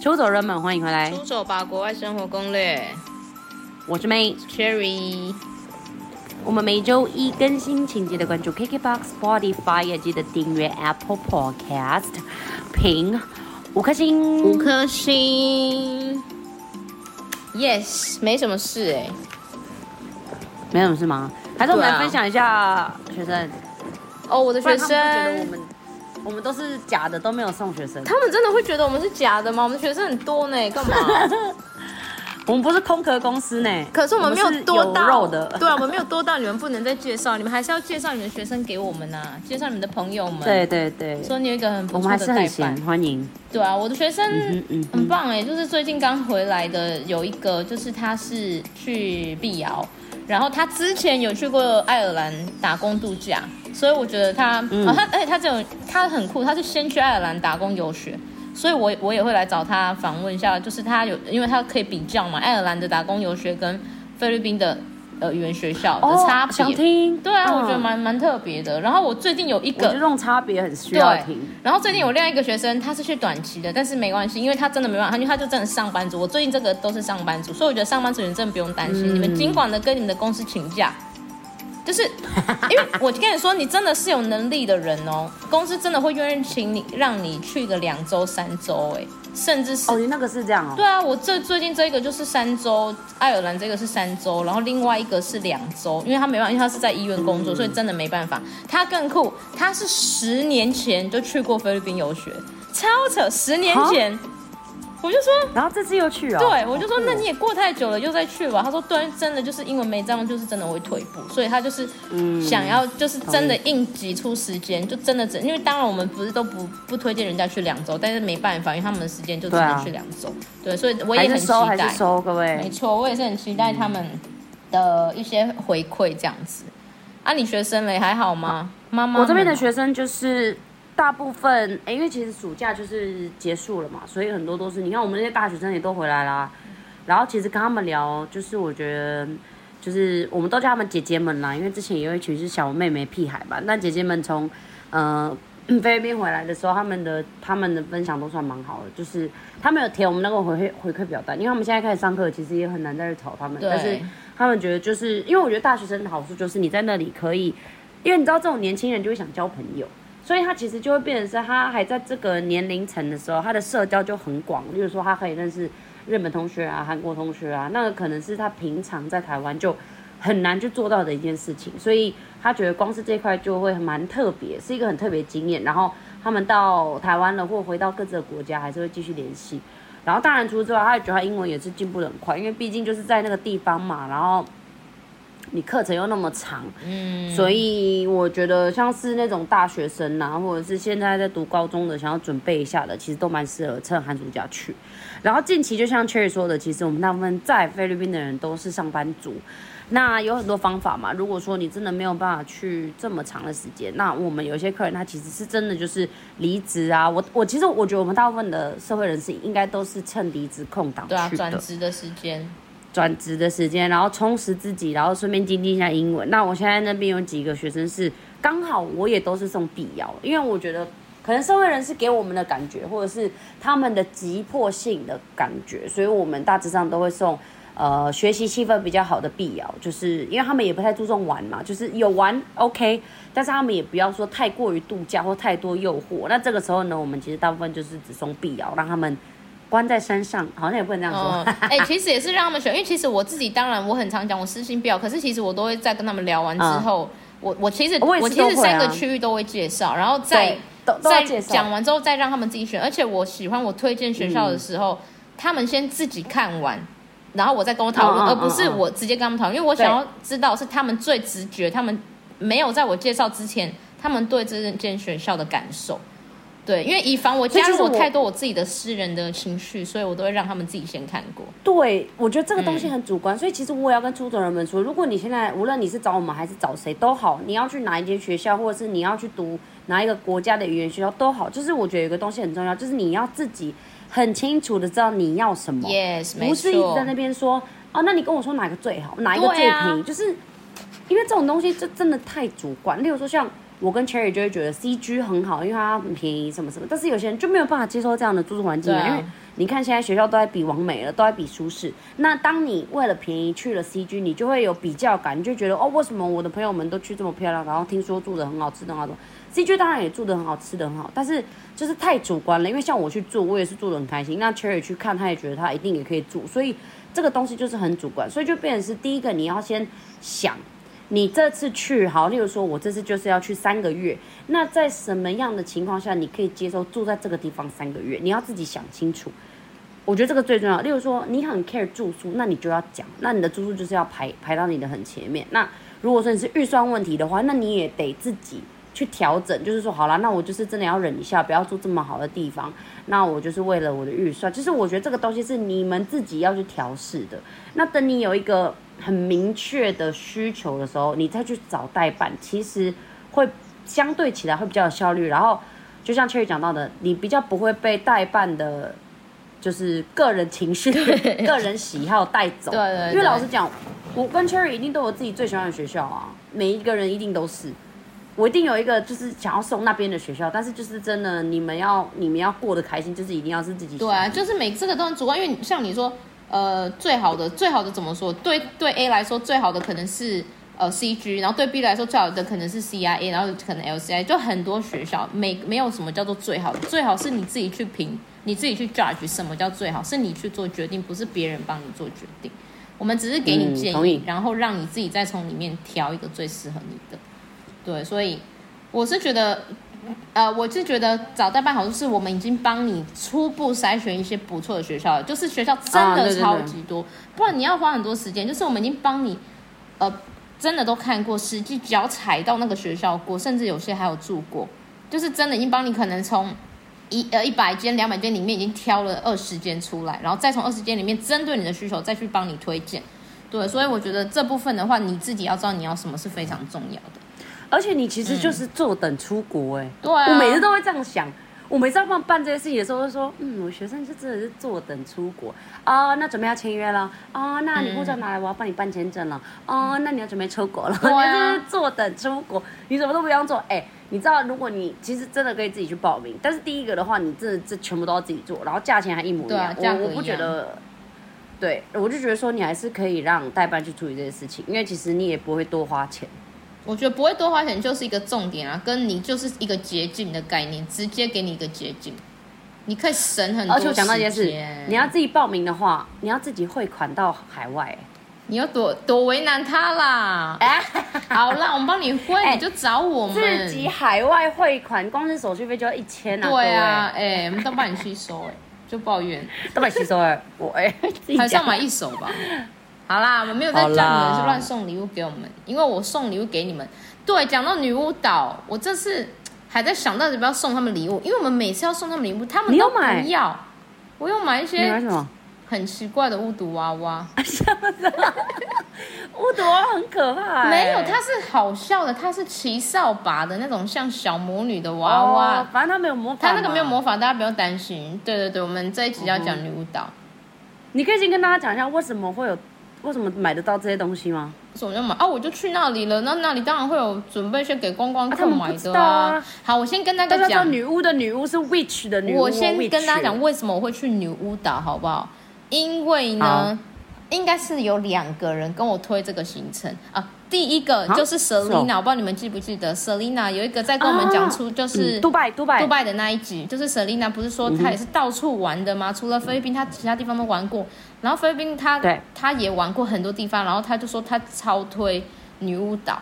出走人们，欢迎回来！出走吧，国外生活攻略。我是 May Cherry。我们每周一更新，请记得关注 KKBOX、Spotify，也记得订阅 Apple Podcast，评五颗星，五颗星。Yes，没什么事哎，没什么事吗？还是我们来分享一下学生？哦，我的学生。我们都是假的，都没有送学生。他们真的会觉得我们是假的吗？我们的学生很多呢，干嘛？我们不是空壳公司呢。可是我们没有多到有肉的。对啊，我们没有多到你们不能再介绍，你们还是要介绍你们的学生给我们啊，介绍你们的朋友们。对对对。说你有一个很不错的代办。我们还是很，欢迎。对啊，我的学生很棒哎，就是最近刚回来的有一个，就是他是去碧瑶，然后他之前有去过爱尔兰打工度假。所以我觉得他，他，而且他这种他很酷，他是先去爱尔兰打工游学，所以我我也会来找他访问一下，就是他有，因为他可以比较嘛，爱尔兰的打工游学跟菲律宾的呃语言学校的差别，哦、想听，对啊，嗯、我觉得蛮蛮特别的。然后我最近有一个，我觉得这种差别很需要听。然后最近有另外一个学生，他是去短期的，但是没关系，因为他真的没办法，因为他就真的上班族。我最近这个都是上班族，所以我觉得上班族你真的不用担心，嗯、你们尽管的跟你们的公司请假。就是，因为我跟你说，你真的是有能力的人哦，公司真的会愿意请你，让你去个两周、三周，哎，甚至是哦，你那个是这样哦。对啊，我这最近这一个就是三周，爱尔兰这个是三周，然后另外一个是两周，因为他没办法，因为他是在医院工作，嗯、所以真的没办法。他更酷，他是十年前就去过菲律宾游学，超扯，十年前。我就说，然后这次又去啊、哦？对，我就说，那你也过太久了，又再去吧。他说，对，真的就是英文没这样，就是真的会退步，所以他就是想要，就是真的硬挤出时间，就真的整。因为当然我们不是都不不推荐人家去两周，但是没办法，因为他们的时间就只能去两周。对，啊、对，所以我也很期待。还是收各位。没错，我也是很期待他们的一些回馈这样子。啊，你学生嘞还好吗？妈妈，我这边的学生就是。大部分哎、欸，因为其实暑假就是结束了嘛，所以很多都是你看我们那些大学生也都回来啦。然后其实跟他们聊，就是我觉得就是我们都叫他们姐姐们啦，因为之前也有一群是小妹妹屁孩吧。那姐姐们从呃 菲律宾回来的时候，他们的他们的分享都算蛮好的，就是他们有填我们那个回馈回馈表单，因为他们现在开始上课，其实也很难再去吵他们。但是他们觉得就是因为我觉得大学生的好处就是你在那里可以，因为你知道这种年轻人就会想交朋友。所以他其实就会变成是，他还在这个年龄层的时候，他的社交就很广。例如说，他可以认识日本同学啊、韩国同学啊，那个可能是他平常在台湾就很难去做到的一件事情。所以他觉得光是这块就会蛮特别，是一个很特别经验。然后他们到台湾了，或回到各自的国家，还是会继续联系。然后当然除此之外，他也觉得他英文也是进步得很快，因为毕竟就是在那个地方嘛。然后。你课程又那么长，嗯，所以我觉得像是那种大学生啊，或者是现在在读高中的，想要准备一下的，其实都蛮适合趁寒暑假去。然后近期就像 Cherry 说的，其实我们大部分在菲律宾的人都是上班族，那有很多方法嘛。如果说你真的没有办法去这么长的时间，那我们有些客人他其实是真的就是离职啊。我我其实我觉得我们大部分的社会人士应该都是趁离职空档去的，对啊，转职的时间。转职的时间，然后充实自己，然后顺便精进一下英文。那我现在那边有几个学生是刚好，我也都是送必要，因为我觉得可能社会人士给我们的感觉，或者是他们的急迫性的感觉，所以我们大致上都会送呃学习气氛比较好的必要，就是因为他们也不太注重玩嘛，就是有玩 OK，但是他们也不要说太过于度假或太多诱惑。那这个时候呢，我们其实大部分就是只送必要，让他们。关在山上，好像也不能这样说。哎、嗯欸，其实也是让他们选，因为其实我自己当然我很常讲我私心不要，可是其实我都会在跟他们聊完之后，嗯、我我其实我，、啊、我其实三个区域都会介绍，然后再再讲完之后再让他们自己选。而且我喜欢我推荐学校的时候，嗯、他们先自己看完，然后我再跟我讨论，嗯、而不是我直接跟他们讨论，因为我想要知道是他们最直觉，他们没有在我介绍之前，他们对这间学校的感受。对，因为以防我加入我太多我自己的私人的情绪，所以我都会让他们自己先看过。对，我觉得这个东西很主观，嗯、所以其实我也要跟出走人们说，如果你现在无论你是找我们还是找谁都好，你要去哪一间学校，或者是你要去读哪一个国家的语言学校都好，就是我觉得有个东西很重要，就是你要自己很清楚的知道你要什么，yes，不是一直在那边说哦，那你跟我说哪个最好，哪一个最便宜，啊、就是因为这种东西就真的太主观。例如说像。我跟 Cherry 就会觉得 CG 很好，因为它很便宜什么什么。但是有些人就没有办法接受这样的住宿环境，啊，因为你看现在学校都在比完美了，都在比舒适。那当你为了便宜去了 CG，你就会有比较感，你就觉得哦，为什么我的朋友们都去这么漂亮，然后听说住的很好，吃的很好，CG 当然也住的很好，吃的很好，但是就是太主观了。因为像我去住，我也是住的很开心。那 Cherry 去看，他也觉得他一定也可以住，所以这个东西就是很主观，所以就变成是第一个你要先想。你这次去好，例如说，我这次就是要去三个月，那在什么样的情况下你可以接受住在这个地方三个月？你要自己想清楚。我觉得这个最重要。例如说，你很 care 住宿，那你就要讲，那你的住宿就是要排排到你的很前面。那如果说你是预算问题的话，那你也得自己去调整，就是说，好啦，那我就是真的要忍一下，不要住这么好的地方。那我就是为了我的预算，就是我觉得这个东西是你们自己要去调试的。那等你有一个。很明确的需求的时候，你再去找代办，其实会相对起来会比较有效率。然后，就像 Cherry 讲到的，你比较不会被代办的，就是个人情绪、个人喜好带走。对，对对。因为老实讲，我跟 Cherry 一定都有自己最喜欢的学校啊，每一个人一定都是。我一定有一个就是想要送那边的学校，但是就是真的，你们要你们要过得开心，就是一定要是自己。对啊，就是每这个都很主观，因为像你说。呃，最好的最好的怎么说？对对 A 来说，最好的可能是呃 CG，然后对 B 来说，最好的可能是 CIA，然后可能 LCI，就很多学校没没有什么叫做最好的，最好是你自己去评，你自己去 judge 什么叫最好，是你去做决定，不是别人帮你做决定。我们只是给你建议，嗯、然后让你自己再从里面挑一个最适合你的。对，所以我是觉得。呃，我是觉得找代办好处是我们已经帮你初步筛选一些不错的学校了，就是学校真的超级多，不然你要花很多时间。就是我们已经帮你，呃，真的都看过，实际脚踩到那个学校过，甚至有些还有住过，就是真的已经帮你可能从一呃一百间、两百间里面已经挑了二十间出来，然后再从二十间里面针对你的需求再去帮你推荐。对，所以我觉得这部分的话，你自己要知道你要什么是非常重要的。而且你其实就是坐等出国哎、欸，对啊，我每次都会这样想。我每次要帮办这些事情的时候，都说，嗯，我学生就真的是坐等出国啊。那准备要签约了啊？那你护照拿来，我要帮你办签证了啊？那你要准备出国了？对啊，就是坐等出国，你什么都不用做。哎、欸，你知道，如果你其实真的可以自己去报名，但是第一个的话，你这这全部都要自己做，然后价钱还一模一样。我我不觉得，对，我就觉得说你还是可以让代办去处理这些事情，因为其实你也不会多花钱。我觉得不会多花钱就是一个重点啊，跟你就是一个捷径的概念，直接给你一个捷径，你可以省很多。而且我讲到一件事，你要自己报名的话，你要自己汇款到海外，你要多多为难他啦。哎，好啦，我们帮你汇，欸，你就找我们。自己海外汇款，光是手续费就要一千啊。对啊，哎，欸，我们都帮你吸收，哎，就抱怨都帮你吸收哎，我哎，还是要买一手吧。好啦，我没有在叫你们是乱送礼物给我们，因为我送礼物给你们。对，讲到女巫岛，我这次还在想到底要不要送他们礼物，因为我们每次要送他们礼物，他们都不要。我又买一些很奇怪的巫毒娃娃。什么的？巫毒娃娃很可怕。没有，它是好笑的，它是骑扫把的那种像小魔女的娃娃。哦，反正它没有魔法。它那个没有魔法，大家不用担心。对对对，我们这一集要讲女巫岛。你可以先跟大家讲一下为什么会有。为什么买得到这些东西吗？什么要买啊？我就去那里了，那那里当然会有准备一些给观光客买的啊。啊好，我先跟大家讲，女巫的女巫是 witch 的女巫。我先跟大家讲为什么我会去女巫岛，好不好？因为呢，应该是有两个人跟我推这个行程啊。第一个就是 Selina，我不知道你们记不记得 Selina 有一个在跟我们讲出就是杜拜杜拜杜拜的那一集，就是 Selina 不是说她也是到处玩的吗？除了菲律宾，她其他地方都玩过。然后菲律宾他他也玩过很多地方，然后他就说他超推女巫岛。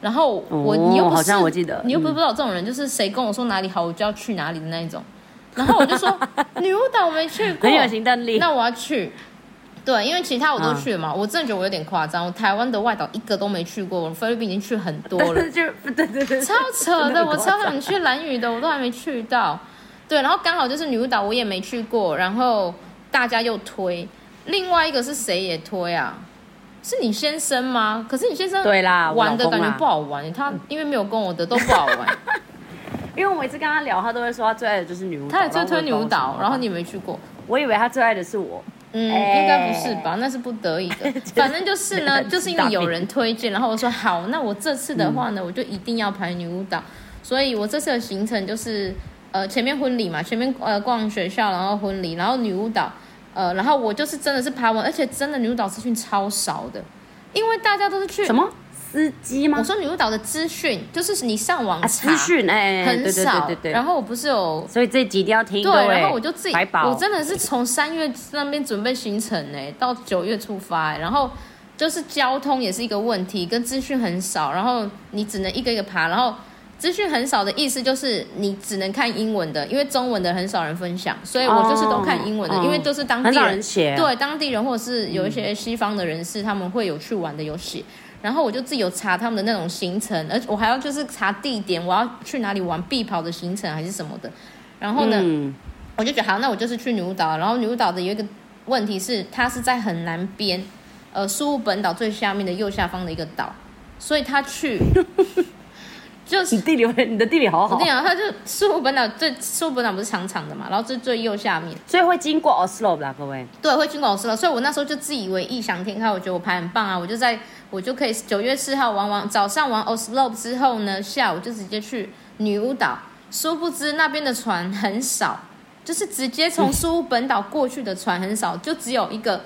然后我你又不是好像我记得，你又不是不知道这种人，就是谁跟我说哪里好，我就要去哪里的那一种。然后我就说女巫岛我没去过，很有行动力，那我要去。对，因为其他我都去了嘛，我真的觉得我有点夸张。我台湾的外岛一个都没去过，我菲律宾已经去很多了，就 对对对，超扯的。我超想去兰屿的，我都还没去到。对，然后刚好就是女巫岛，我也没去过，然后大家又推。另外一个是谁也推啊？是你先生吗？可是你先生对啦，玩的感觉不好玩，他因为没有跟我的都不好玩。因为我每次跟他聊，他都会说他最爱的就是女巫岛，他也最推女巫岛，然后你没去过，我以为他最爱的是我。嗯，应该不是吧？那是不得已的。反正就是呢，就是因为有人推荐，然后我说好，那我这次的话呢，我就一定要排女巫岛。所以我这次的行程就是，呃，前面婚礼嘛，前面呃逛学校，然后婚礼，然后女巫岛，呃，然后我就是真的是爬完，而且真的女巫岛资讯超少的，因为大家都是去什么？司机吗？我说女巫岛的资讯就是你上网查，资讯哎，很少。对对对对。然后我不是有，所以这集一定要听。对，然后我就自己，我真的是从三月那边准备行程哎，到九月出发哎，然后就是交通也是一个问题，跟资讯很少，然后你只能一个一个爬，然后资讯很少的意思就是你只能看英文的，因为中文的很少人分享，所以我就是都看英文的，因为都是当地人写，对当地人或者是有一些西方的人士，他们会有去玩的游戏。然后我就自己有查他们的那种行程，而且我还要就是查地点，我要去哪里玩必跑的行程还是什么的。然后呢，嗯、我就觉得好，那我就是去女巫岛。然后女巫岛的有一个问题是，它是在很南边，呃，苏务本岛最下面的右下方的一个岛，所以他去。就是你地理，你的地理好好。我跟你讲，它就苏武本岛最苏武本岛不是长长的嘛，然后最最右下面，所以会经过 Oslo 啦，各位。对，会经过 Oslo，所以我那时候就自以为异想天开，我觉得我排很棒啊，我就在我就可以九月四号玩完早上玩 Oslo 之后呢，下午就直接去女巫岛。殊不知那边的船很少，就是直接从苏武本岛过去的船很少，就只有一个。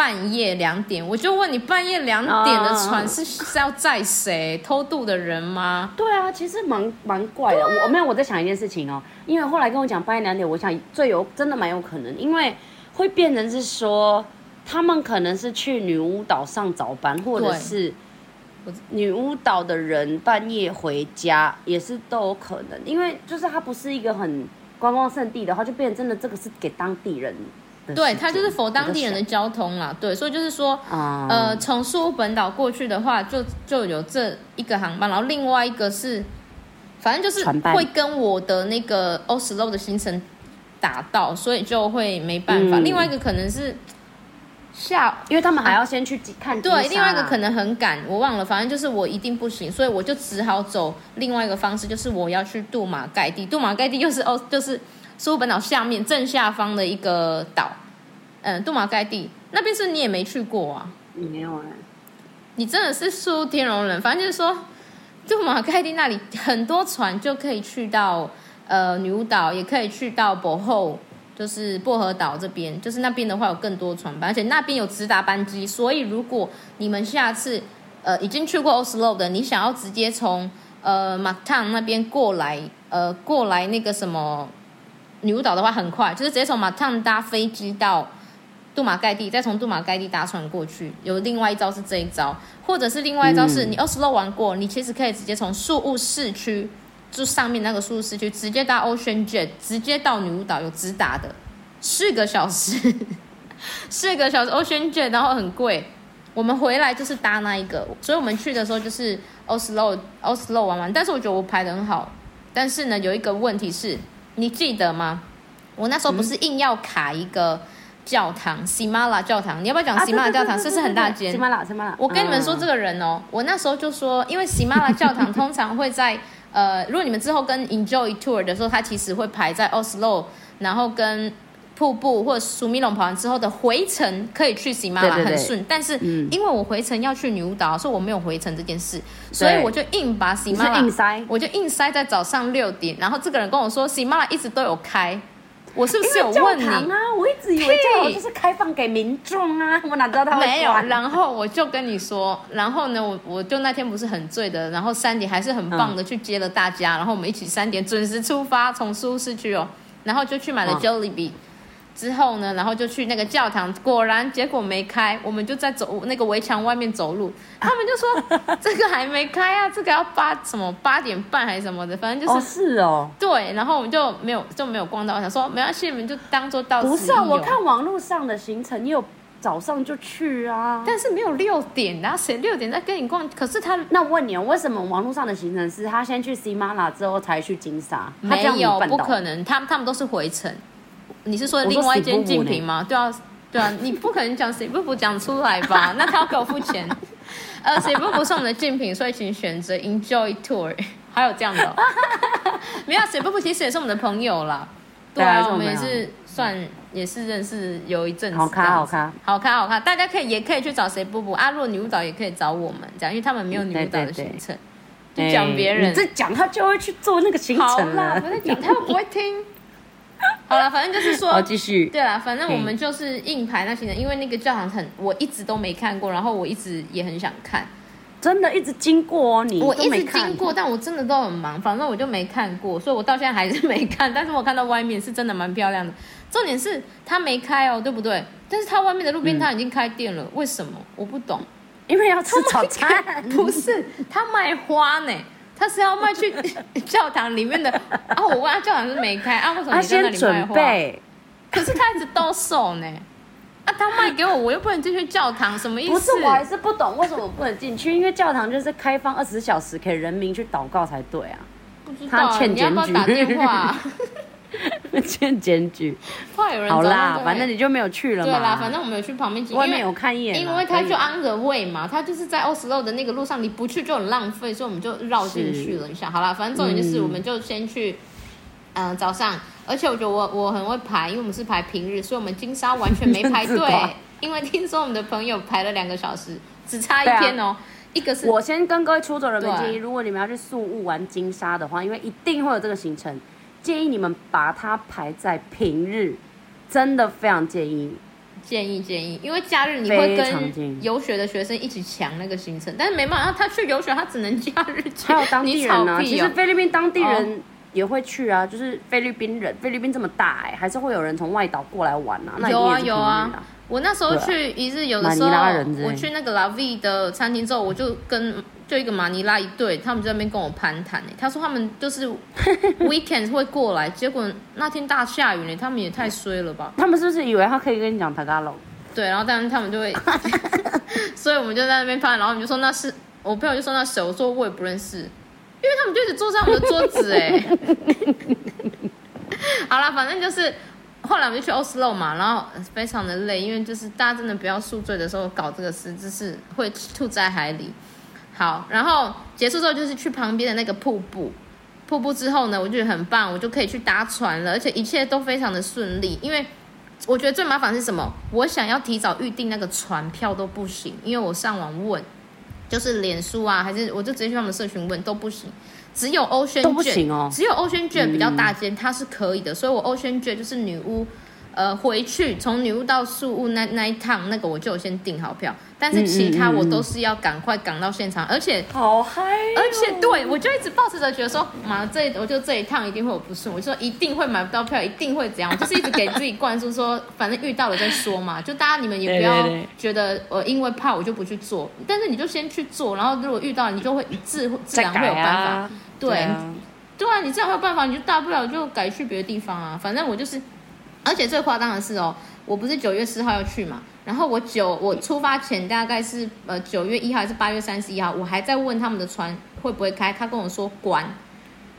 半夜两点，我就问你，半夜两点的船是是要载谁？偷渡的人吗？对啊，其实蛮蛮怪的。啊、我没有我在想一件事情哦，因为后来跟我讲半夜两点，我想最有真的蛮有可能，因为会变成是说他们可能是去女巫岛上早班，或者是女巫岛的人半夜回家，也是都有可能。因为就是它不是一个很观光胜地的话，就变成真的这个是给当地人。对，它就是否当地人的交通啦。对，所以就是说，嗯、呃，从苏武本岛过去的话，就就有这一个航班，然后另外一个是，反正就是会跟我的那个 Oslo 的行程打到，所以就会没办法。嗯、另外一个可能是下，因为他们还要先去看、啊。对，另外一个可能很赶，我忘了，反正就是我一定不行，所以我就只好走另外一个方式，就是我要去杜马盖地。杜马盖地又是哦，就是。苏本岛下面正下方的一个岛，嗯，杜马盖地那边是你也没去过啊？你没有啊？你真的是苏天龙人。反正就是说，杜马盖地那里很多船就可以去到呃女巫岛，也可以去到博后，就是薄荷岛这边。就是那边的话有更多船班，而且那边有直达班机。所以如果你们下次呃已经去过 Oslo 的，你想要直接从呃马汤那边过来，呃过来那个什么？女巫岛的话很快，就是直接从马烫搭飞机到杜马盖地，再从杜马盖地搭船过去。有另外一招是这一招，或者是另外一招是你 Oslo 玩过，你其实可以直接从宿务市区，就上面那个宿务市区，直接搭 Ocean Jet，直接到女巫岛有直达的，四个小时，四个小时 Ocean Jet，然后很贵。我们回来就是搭那一个，所以我们去的时候就是 Oslo Oslo 玩玩。但是我觉得我排的很好，但是呢有一个问题是。你记得吗？我那时候不是硬要卡一个教堂，喜马拉教堂。你要不要讲喜马拉教堂？是不是很大间？喜马拉，喜马拉。我跟你们说这个人哦，我那时候就说，因为喜马拉教堂通常会在呃，如果你们之后跟 Enjoy Tour 的时候，它其实会排在 Oslo，然后跟。瀑布或者苏米龙跑完之后的回程可以去喜马拉很顺，但是因为我回程要去女巫岛，所以我没有回程这件事，所以我就硬把喜马拉，我就硬塞在早上六点。然后这个人跟我说喜马拉一直都有开，我是不是有问你啊？我一直以为教堂就是开放给民众啊，我哪知道他没有。然后我就跟你说，然后呢，我我就那天不是很醉的，然后三点还是很棒的去接了大家，然后我们一起三点准时出发，从苏市区哦，然后就去买了 Jollibee。之后呢，然后就去那个教堂，果然结果没开，我们就在走那个围墙外面走路，他们就说 这个还没开啊，这个要八什么八点半还是什么的，反正就是哦是哦，对，然后我们就没有就没有逛到，我想说没关系，你们就当做到此。不是啊，我看网络上的行程，你有早上就去啊，但是没有六点，然后谁六点再跟你逛？可是他那问你，为什么网络上的行程是他先去喜马拉之后才去金沙？没有，不可能，他们他们都是回程。你是说另外一间竞品吗？对啊，对啊，你不可能讲谁不不讲出来吧？那他要给我付钱。呃，谁不不是我们的竞品，所以请选择 Enjoy Tour。还有这样的、哦，没有谁不不其实也是我们的朋友啦。对啊，我们也是算也是认识有一阵子。好看好看好咖好咖，大家可以也可以去找谁布布啊，如果女舞蹈也可以找我们，这样，因为他们没有女舞蹈的行程，就讲别人。你这讲他就会去做那个行程了。好啦，我在讲他又不会听。好了，反正就是说，好继续。对啦，反正我们就是硬排那行程，因为那个教堂很，我一直都没看过，然后我一直也很想看。真的一直经过你，我一直经过，但我真的都很忙，反正我就没看过，所以我到现在还是没看。但是我看到外面是真的蛮漂亮的，重点是它没开哦，对不对？但是它外面的路边摊已经开店了，嗯、为什么？我不懂。因为要吃早餐，不是他卖花呢，他是要卖去 教堂里面的。啊，我问他教堂是没开啊，为什么你在那里卖花？可是他一直都售呢。啊，他卖给我，我又不能进去教堂，什么意思？不是，我还是不懂为什么我不能进去，因为教堂就是开放二十四小时给人民去祷告才对啊。不知道你要不要打电话？欠检举。怕有人好啦，反正你就没有去了嘛。对啦，反正我没有去旁边，外面有看一眼。因为他就 on the way 嘛，他就是在 Oslo 的那个路上，你不去就很浪费，所以我们就绕进去了一下。好啦，反正重点就是，我们就先去，嗯、呃，早上。而且我觉得我我很会排，因为我们是排平日，所以我们金沙完全没排队。因为听说我们的朋友排了两个小时，只差一天哦。啊、一个是我先跟各位出走人们建议，如果你们要去宿务玩金沙的话，因为一定会有这个行程，建议你们把它排在平日，真的非常建议。建议建议，因为假日你会跟游学的学生一起抢那个行程，但是没办法，他去游学他只能假日去。还有当地人呢、其实菲律宾当地人。哦也会去啊，就是菲律宾人，菲律宾这么大哎、欸，还是会有人从外岛过来玩啊。那有啊有啊，我那时候去一日游的时候，我去那个 La V 的餐厅之后，我就跟就一个马尼拉一对，他们在那边跟我攀谈哎，他说他们就是 weekend 会过来，结果那天大下雨呢，他们也太衰了吧？他们是不是以为他可以跟你讲 Tagalog？对，然后但是他们就会，所以我们就在那边攀，然后我们就说那是我朋友就说那谁，我说我也不认识。因为他们就一直坐在我的桌子哎，好了，反正就是后来我们就去 Oslo 嘛，然后非常的累，因为就是大家真的不要宿醉的时候搞这个事，就是会吐在海里。好，然后结束之后就是去旁边的那个瀑布，瀑布之后呢，我觉得很棒，我就可以去搭船了，而且一切都非常的顺利。因为我觉得最麻烦是什么？我想要提早预定那个船票都不行，因为我上网问。就是脸书啊，还是我就直接去他们社群问都不行，只有 Ocean Jet 都不行哦，只有 Ocean Jet 比较大间，它是可以的，所以我 Ocean Jet 就是女巫。呃，回去从女巫到宿雾那那一趟，那个我就先订好票，但是其他我都是要赶快赶到现场，而且好嗨，而且对我就一直抱持着觉得说，妈，这我就这一趟一定会有不顺，我就说一定会买不到票，一定会怎样，就是一直给自己灌输说，反正遇到了再说嘛，就大家你们也不要觉得呃因为怕我就不去做，但是你就先去做，然后如果遇到了你就会自自然会有办法，啊、对，对啊，对啊，你这样会有办法，你就大不了就改去别的地方啊，反正我就是。而且最夸张的是哦，我不是九月四号要去嘛，然后我九我出发前大概是呃九月一号还是八月三十一号，我还在问他们的船会不会开，他跟我说关。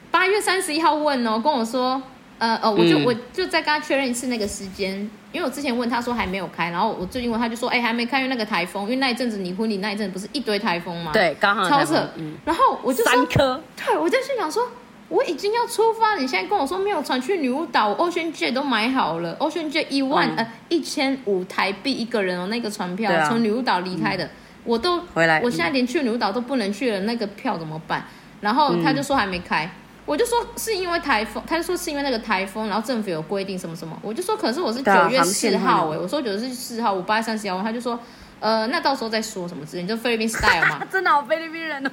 八月三十一号问哦，跟我说呃呃，我就我就再跟他确认一次那个时间，因为我之前问他说还没有开，然后我最近问他就说哎还没开，因为那个台风，因为那一阵子你婚礼那一阵不是一堆台风吗？对，刚好超扯。嗯、然后我就说三颗，对，我在心想说。我已经要出发，你现在跟我说没有船去女巫岛，Ocean Jet 都买好了，Ocean Jet 一万、嗯、呃一千五台币一个人哦，那个船票从、啊、女巫岛离开的，嗯、我都回来，我现在连去女巫岛都不能去了，那个票怎么办？然后他就说还没开，嗯、我就说是因为台风，他就说是因为那个台风，然后政府有规定什么什么，我就说可是我是九月四号哎，我说九月四号，五八月三十一号，他就说呃那到时候再说什么之类，就菲律宾 style 嘛，真的好菲律宾人哦。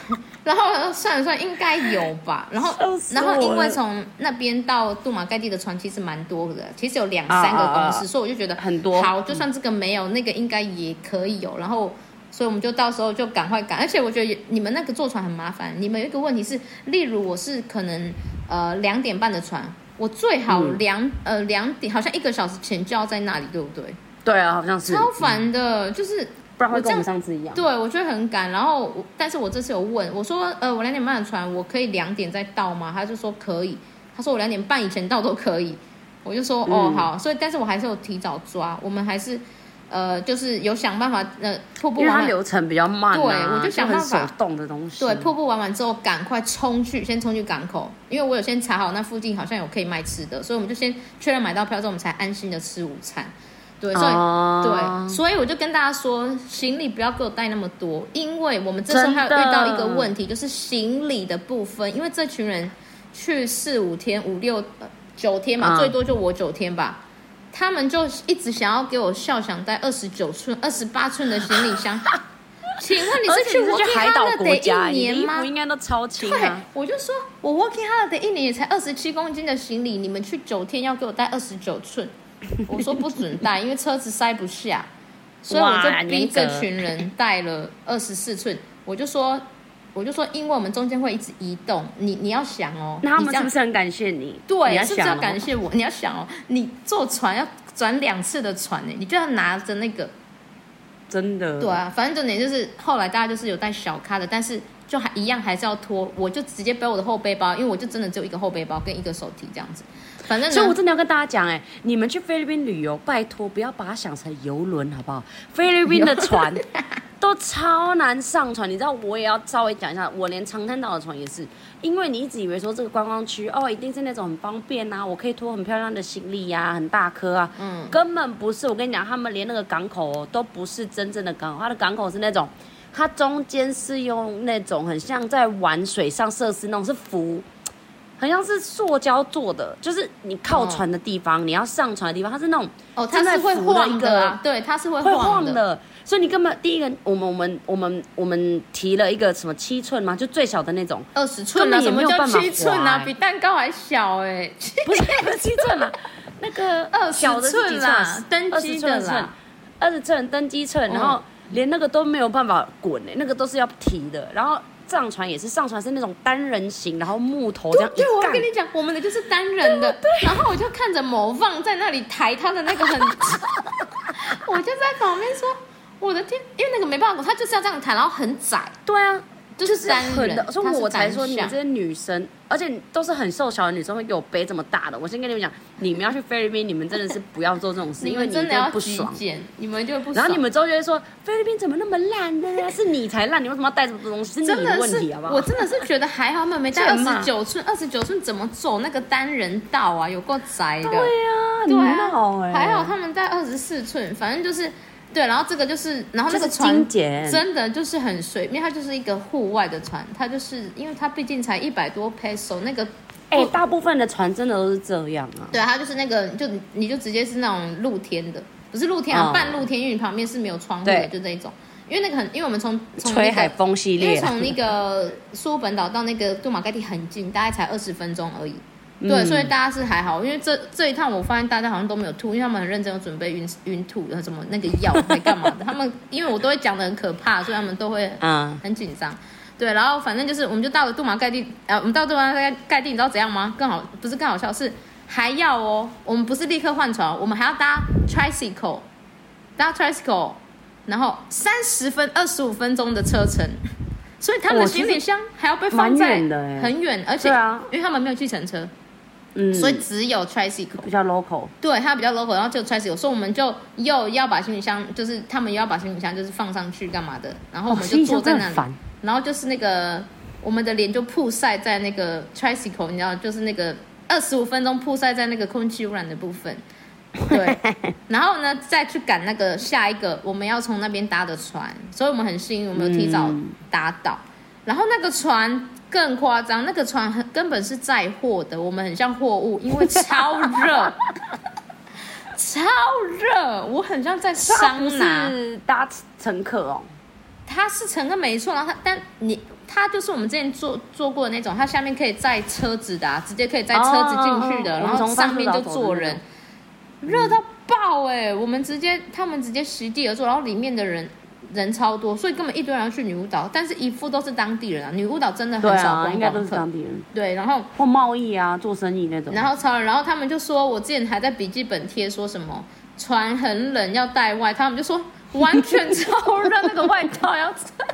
然后算了算，应该有吧。然后，然后因为从那边到杜马盖蒂的船其实蛮多的，其实有两三个公司，所以我就觉得很多。好，就算这个没有，那个应该也可以有。然后，所以我们就到时候就赶快赶。而且我觉得你们那个坐船很麻烦。你们有一个问题是，例如我是可能呃两点半的船，我最好两呃两点，好像一个小时前就要在那里，对不对？对啊，好像是。超烦的，就是。不然会跟我们上次一样。对，我觉得很赶。然后，但是我这次有问我说，呃，我两点半的船，我可以两点再到吗？他就说可以。他说我两点半以前到都可以。我就说哦好。所以，但是我还是有提早抓。我们还是呃，就是有想办法，呃，瀑布玩完，因为它流程比较慢，啊，对，我就想办法手动的东西。对，瀑布玩完之后，赶快冲去，先冲去港口，因为我有先查好那附近好像有可以卖吃的，所以我们就先确认买到票之后，我们才安心的吃午餐。对，所以、uh、对，所以我就跟大家说，行李不要给我带那么多，因为我们这时候还有遇到一个问题，就是行李的部分，因为这群人去四五天、五六九天嘛，uh、最多就我九天吧。他们就一直想要给我笑想带二十九寸、二十八寸的行李箱。请问你是去 working holiday 一年吗？应该都超轻啊！我就说我 working holiday 一年也才二十七公斤的行李，你们去九天要给我带二十九寸，我说不准带，因为车子塞不下，所以我就逼这群人带了二十四寸。我就说，我就说，因为我们中间会一直移动，你你要想哦，那他们是不是很感谢你？对，你要是不是要感谢我？你要想哦，你坐船要转两次的船呢，你就要拿着那个，真的。对啊，反正重点就是后来大家就是有带小咖的，但是就还一样还是要拖，我就直接背我的后背包，因为我就真的只有一个后背包跟一个手提这样子。反正，所以我真的要跟大家讲，哎，你们去菲律宾旅游，拜托不要把它想成游轮，好不好？菲律宾的船。都超难上船，你知道，我也要稍微讲一下，我连长滩岛的船也是，因为你一直以为说这个观光区哦，一定是那种很方便呐、啊，我可以拖很漂亮的行李呀、啊，很大颗啊，嗯，根本不是。我跟你讲，他们连那个港口哦，都不是真正的港口，它的港口是那种，它中间是用那种很像在玩水上设施那种，是浮，很像是塑胶做的，就是你靠船的地方，哦、你要上船的地方，它是那种哦，它是会晃的、啊，对，它是会晃的。所以你根本第一个，我们我们我们我们提了一个什么七寸吗？就最小的那种，二十寸啊，什么叫七寸啊？比蛋糕还小哎、欸！不是七寸啊，那个二十寸啦，登机的啦，二十寸登机寸，然后连那个都没有办法滚哎、欸，那个都是要提的。然后上船也是上船是那种单人型，然后木头这样一。对，我跟你讲，我们的就是单人的。对。然后我就看着某放在那里抬他的那个很，我就在旁边说。我的天，因为那个没办法，他就是要这样抬，然后很窄。对啊，就是单人的，所以我才说你们这些女生，而且都是很瘦小的女生会给我背这么大的。我先跟你们讲，你们要去菲律宾，你们真的是不要做这种事，因为你真的不爽。你们就不爽。然后你们之后就会说菲律宾怎么那么烂呢？是你才烂，你为什么要带这么多东西？是你的问题好不好？我真的是觉得还好，他们没带二十九寸，二十九寸怎么走那个单人道啊？有够窄的。对啊，对啊，还好他们带二十四寸，反正就是。对，然后这个就是，然后那个船真的就是很水，因为它就是一个户外的船，它就是因为它毕竟才一百多 peso 那个，哎，大部分的船真的都是这样啊。对，它就是那个，就你就直接是那种露天的，不是露天啊，半露天，因为你旁边是没有窗户的，就这种。因为那个很，因为我们从从吹海风系列，因为从那个苏本岛到那个杜马盖蒂很近，大概才二十分钟而已。对，所以大家是还好，因为这这一趟我发现大家好像都没有吐，因为他们很认真，有准备晕晕吐的什么那个药还干嘛的。他们因为我都会讲的很可怕，所以他们都会嗯很紧张。对，然后反正就是我们就到了杜马盖地，呃，我们到杜马盖盖蒂，你知道怎样吗？更好不是更好笑是还要哦，我们不是立刻换船，我们还要搭 tricycle，搭 tricycle，然后三十分二十五分钟的车程，所以他们的行李箱还要被放在很远，而且因为他们没有计程车。嗯，所以只有 tricycle 比较 local，对，它比较 local，然后就 tricycle，所以我们就又要把行李箱，就是他们又要把行李箱就是放上去干嘛的，然后我们就坐在那里，然后就是那个我们的脸就曝晒在那个 tricycle，你知道，就是那个二十五分钟曝晒在那个空气污染的部分，对，然后呢再去赶那个下一个我们要从那边搭的船，所以我们很幸运，我们有提早搭到，嗯、然后那个船。更夸张，那个船很根本是载货的，我们很像货物，因为超热，超热，我很像在桑拿。是搭乘客哦，他是乘客没错，然后他但你他就是我们之前坐坐过的那种，他下面可以载车子的、啊，直接可以载车子进去的，哦、然后上面就坐人，热到爆哎、欸！我们直接他们直接席地而坐，然后里面的人。人超多，所以根本一堆人要去女巫岛，但是一副都是当地人啊。女巫岛真的很少观光客，应该都是当地人。对，然后或贸易啊，做生意那种。然后超人，然后他们就说，我之前还在笔记本贴说什么船很冷要带外套，他们就说完全超热，那个外套要穿。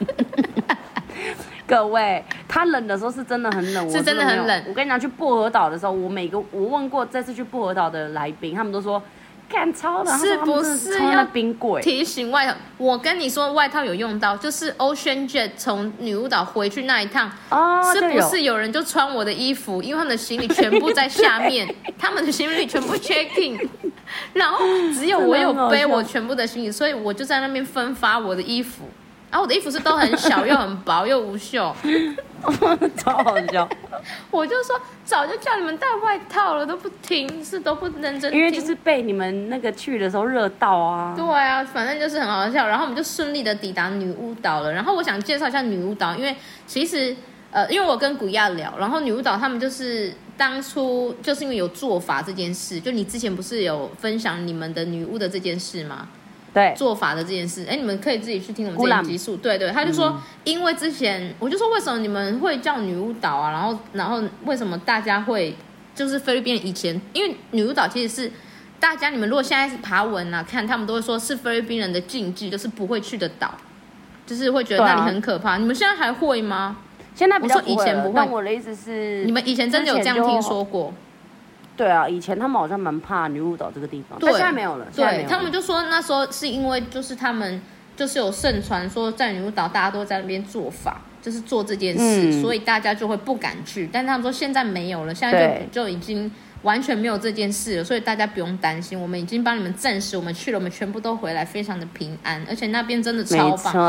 各位，他冷的时候是真的很冷，是真的很冷。我跟你讲，去薄荷岛的时候，我每个我问过这次去薄荷岛的来宾，他们都说。干超冷，是不是要冰柜提醒外套？我跟你说，外套有用到，就是 Ocean Jet 从女巫岛回去那一趟，哦，是不是有人就穿我的衣服？因为他们的行李全部在下面，他们的行李全部 checking，然后只有我有背我全部的行李，所以我就在那边分发我的衣服。然后我的衣服是都很小又很薄又无袖，超好笑。我就说早就叫你们带外套了，都不听，是都不认真。因为就是被你们那个去的时候热到啊。对啊，反正就是很好笑。然后我们就顺利的抵达女巫岛了。然后我想介绍一下女巫岛，因为其实呃，因为我跟古亚聊，然后女巫岛他们就是当初就是因为有做法这件事，就你之前不是有分享你们的女巫的这件事吗？对做法的这件事，哎，你们可以自己去听我们这一集数。对对，他就说，嗯、因为之前我就说，为什么你们会叫女巫岛啊？然后然后为什么大家会就是菲律宾以前，因为女巫岛其实是大家你们如果现在是爬文啊，看他们都会说是菲律宾人的禁忌，就是不会去的岛，就是会觉得那里很可怕。啊、你们现在还会吗？现在比较不会。我说以前不会。但我的意思是，你们以前真的有这样听说过？对啊，以前他们好像蛮怕女巫岛这个地方，对，现在没有了。对，有了他们就说那时候是因为就是他们就是有盛传说在女巫岛大家都在那边做法，就是做这件事，嗯、所以大家就会不敢去。但他们说现在没有了，现在就对就已经完全没有这件事了，所以大家不用担心。我们已经帮你们证实，我们去了，我们全部都回来，非常的平安，而且那边真的超棒，错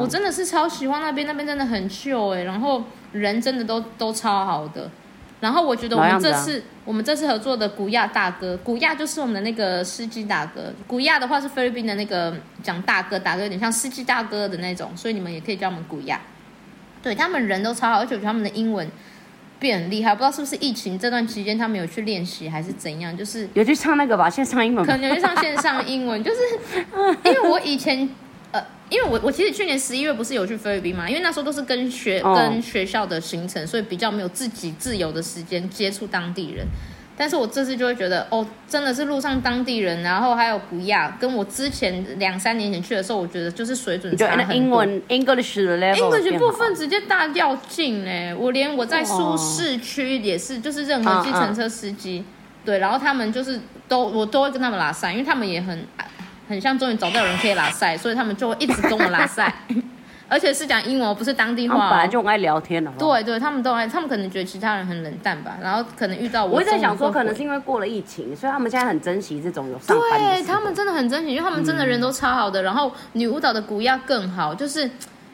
我真的是超喜欢那边，那边真的很 chill 哎，然后人真的都都超好的。然后我觉得我们这次、啊、我们这次合作的古亚大哥，古亚就是我们的那个司机大哥。古亚的话是菲律宾的那个讲大哥，大哥有点像司机大哥的那种，所以你们也可以叫我们古亚。对，他们人都超好，而且我觉得他们的英文变很厉害，不知道是不是疫情这段期间他们有去练习还是怎样，就是有去唱那个吧，线上英文，可能有去唱线上英文，就是因为我以前。因为我我其实去年十一月不是有去菲律宾嘛，因为那时候都是跟学、oh. 跟学校的行程，所以比较没有自己自由的时间接触当地人。但是我这次就会觉得，哦，真的是路上当地人，然后还有古亚，跟我之前两三年前去的时候，我觉得就是水准差很多。英文 English 的 level，English 部分直接大掉进嘞！我连我在舒适区也是，就是任何计程车司机，uh, uh. 对，然后他们就是都我都会跟他们拉赛，因为他们也很。很像终于找到有人可以拉塞，所以他们就会一直跟我拉塞，而且是讲英文，不是当地话。本来就很爱聊天了。对对，他们都爱，他们可能觉得其他人很冷淡吧，然后可能遇到我。我在想说，可能是因为过了疫情，所以他们现在很珍惜这种有上班的。对，他们真的很珍惜，因为他们真的人都超好的。嗯、然后女舞蹈的古亚更好，就是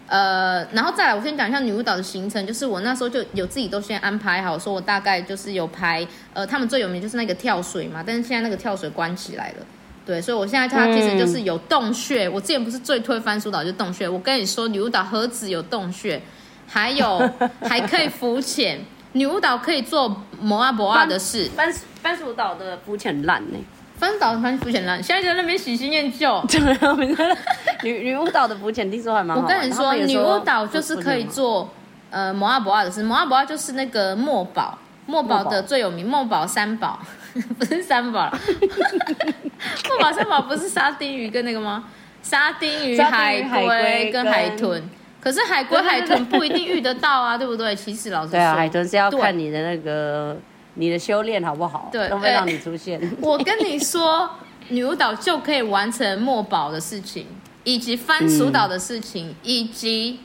呃，然后再来，我先讲一下女舞蹈的行程，就是我那时候就有自己都先安排好，说我大概就是有排呃，他们最有名就是那个跳水嘛，但是现在那个跳水关起来了。对，所以我现在它其实就是有洞穴。嗯、我之前不是最推番薯岛就是洞穴，我跟你说女巫岛何止有洞穴，还有 还可以浮潜。女巫岛可以做摩阿博阿的事。番番薯岛的浮潜烂呢？番薯岛番薯浮潜烂，现在在那边喜新厌旧。女女巫岛的浮潜听说还蛮好。我跟你说，女巫岛就是可以做呃摩阿博阿的事。摩阿博阿就是那个墨宝，墨宝的最有名墨宝三宝。不是三宝，墨宝三宝不是沙丁鱼跟那个吗？沙丁鱼、海龟跟海豚。可是海龟、海豚不一定遇得到啊，对不对？其实老实说，对啊，海豚是要看你的那个你的修炼好不好，对，都会让你出现。我跟你说，女巫岛就可以完成墨宝的事情，以及番薯岛的事情，以及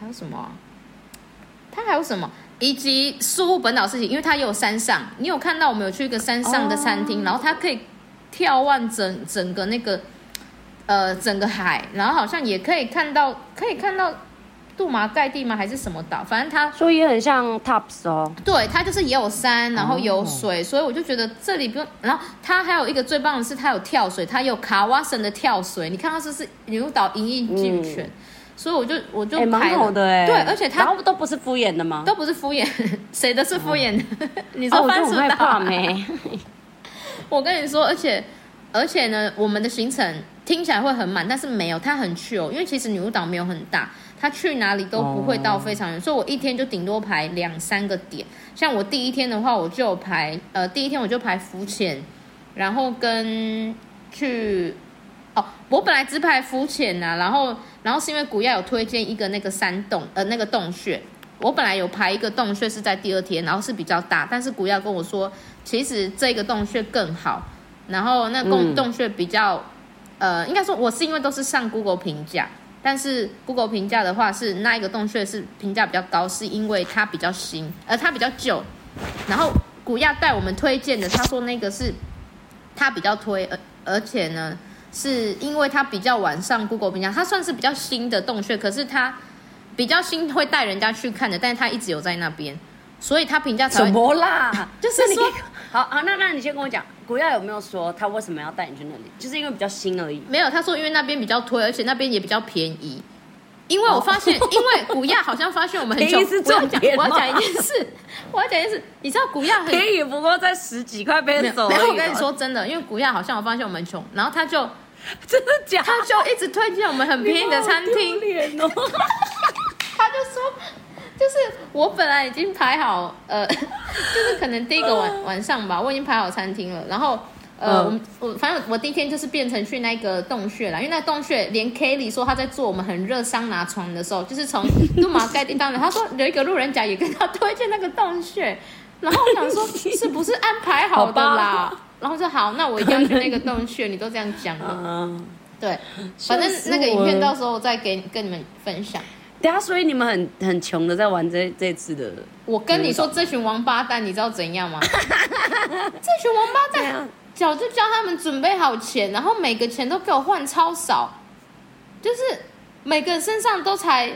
还有什么？它还有什么？以及苏护本岛事情，因为它也有山上，你有看到我们有去一个山上的餐厅，oh. 然后它可以眺望整整个那个呃整个海，然后好像也可以看到可以看到杜马盖地吗？还是什么岛？反正它所以也很像 Tops 哦。对，它就是也有山，然后有水，oh. 所以我就觉得这里不用。然后它还有一个最棒的是，它有跳水，它有卡瓦森的跳水，你看到是是女巫岛一应俱全。嗯所以我就我就排了，对，而且他都不是敷衍的吗？都不是敷衍，谁的是敷衍的？你说番薯大没？我跟你说，而且而且呢，我们的行程听起来会很满，但是没有，它很 chill，因为其实女巫岛没有很大，他去哪里都不会到非常远，所以我一天就顶多排两三个点。像我第一天的话，我就排呃，第一天我就排浮潜，然后跟去。哦，我本来只排浮潜呐，然后，然后是因为古亚有推荐一个那个山洞，呃，那个洞穴，我本来有排一个洞穴是在第二天，然后是比较大，但是古亚跟我说，其实这个洞穴更好，然后那洞洞穴比较，嗯、呃，应该说我是因为都是上 Google 评价，但是 Google 评价的话是那一个洞穴是评价比较高，是因为它比较新，而它比较旧。然后古亚带我们推荐的，他说那个是他比较推，而而且呢，是因为他比较晚上 Google 评价，他算是比较新的洞穴，可是他比较新会带人家去看的，但是他一直有在那边，所以他评价才什么啦？就是说，好好，那那你先跟我讲，古亚有没有说他为什么要带你去那里？就是因为比较新而已。没有，他说因为那边比较推，而且那边也比较便宜。因为我发现，哦、因为古亚好像发现我们很穷。我要讲，我要讲一件事，我要讲一件事。你知道古亚很便宜，不过在十几块被走。然后我跟你说真的，因为古亚好像我发现我们穷，然后他就 真的假的？他就一直推荐我们很便宜的餐厅。哦、他就说，就是我本来已经排好，呃，就是可能第一个晚晚上吧，我已经排好餐厅了，然后。呃，我们我反正我第一天就是变成去那个洞穴了，因为那洞穴连 Kelly 说他在做我们很热桑拿床的时候，就是从杜马盖丁当的，他说有一个路人甲也跟他推荐那个洞穴，然后我想说是不是安排好的啦？然后说好，那我一定要去那个洞穴，你都这样讲了，对，反正那个影片到时候我再给跟你们分享。对啊，所以你们很很穷的在玩这这次的。我跟你说，这群王八蛋，你知道怎样吗？这群王八蛋。早就叫他们准备好钱，然后每个钱都给我换超少，就是每个人身上都才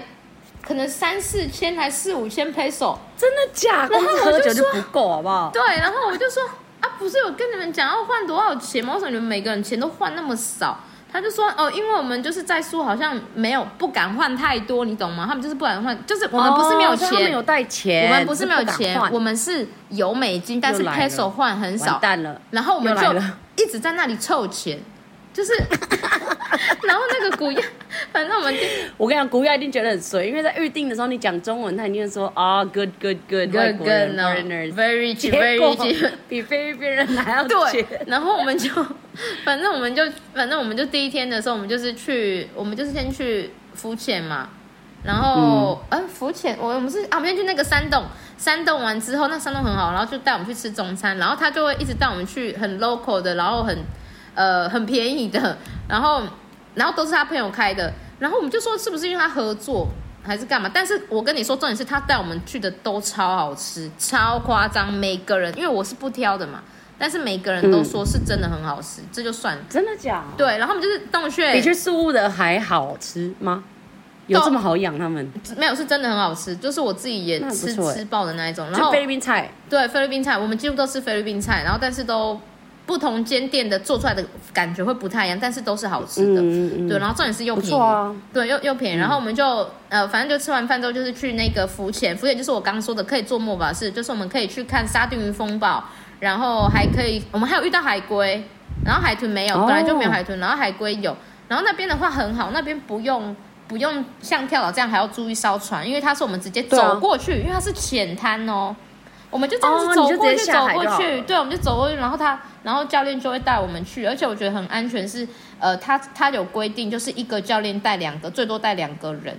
可能三四千，还四五千 peso，真的假的？然后喝酒就不够，好不好？对，然后我就说啊，不是我跟你们讲要换多少钱吗？为什么你们每个人钱都换那么少？他就说哦，因为我们就是在说好像没有不敢换太多，你懂吗？他们就是不敢换，就是我们不是没有钱，哦、没有带钱，我们不是没有钱，我们是有美金，但是 peso 换很少，完蛋了。然后我们就一直在那里凑钱，就是，然后那个古亚，反正我们就，我跟你讲，古亚一定觉得很衰，因为在预定的时候你讲中文，他一定会说啊、good good good good cheap very cheap，比菲律宾人还要对，然后我们就。反正我们就，反正我们就第一天的时候，我们就是去，我们就是先去浮潜嘛，然后，嗯，浮潜，我我们是啊，我们先去那个山洞，山洞完之后，那山洞很好，然后就带我们去吃中餐，然后他就会一直带我们去很 local 的，然后很，呃，很便宜的，然后，然后都是他朋友开的，然后我们就说是不是因为他合作还是干嘛？但是我跟你说，重点是他带我们去的都超好吃，超夸张，每个人，因为我是不挑的嘛。但是每个人都说是真的很好吃，嗯、这就算了。真的假的？对，然后我们就是洞穴，比去宿雾的还好吃吗？有这么好养他们？没有，是真的很好吃，就是我自己也吃吃爆的那一种。然后菲律宾菜，对，菲律宾菜，我们几乎都吃菲律宾菜，然后但是都不同间店的做出来的感觉会不太一样，但是都是好吃的。嗯嗯。对，然后重点是又便宜，啊、对，又又便宜。然后我们就、嗯、呃，反正就吃完饭之后就是去那个浮潜，浮潜就是我刚刚说的可以做末法式，就是我们可以去看沙丁鱼风暴。然后还可以，我们还有遇到海龟，然后海豚没有，本来就没有海豚，然后海龟有，然后那边的话很好，那边不用不用像跳岛这样还要租一艘船，因为它是我们直接走过去，因为它是浅滩哦，我们就这样子走过去走过去，对，我们就走过去，然后他然后教练就会带我们去，而且我觉得很安全，是呃，他他有规定，就是一个教练带两个，最多带两个人，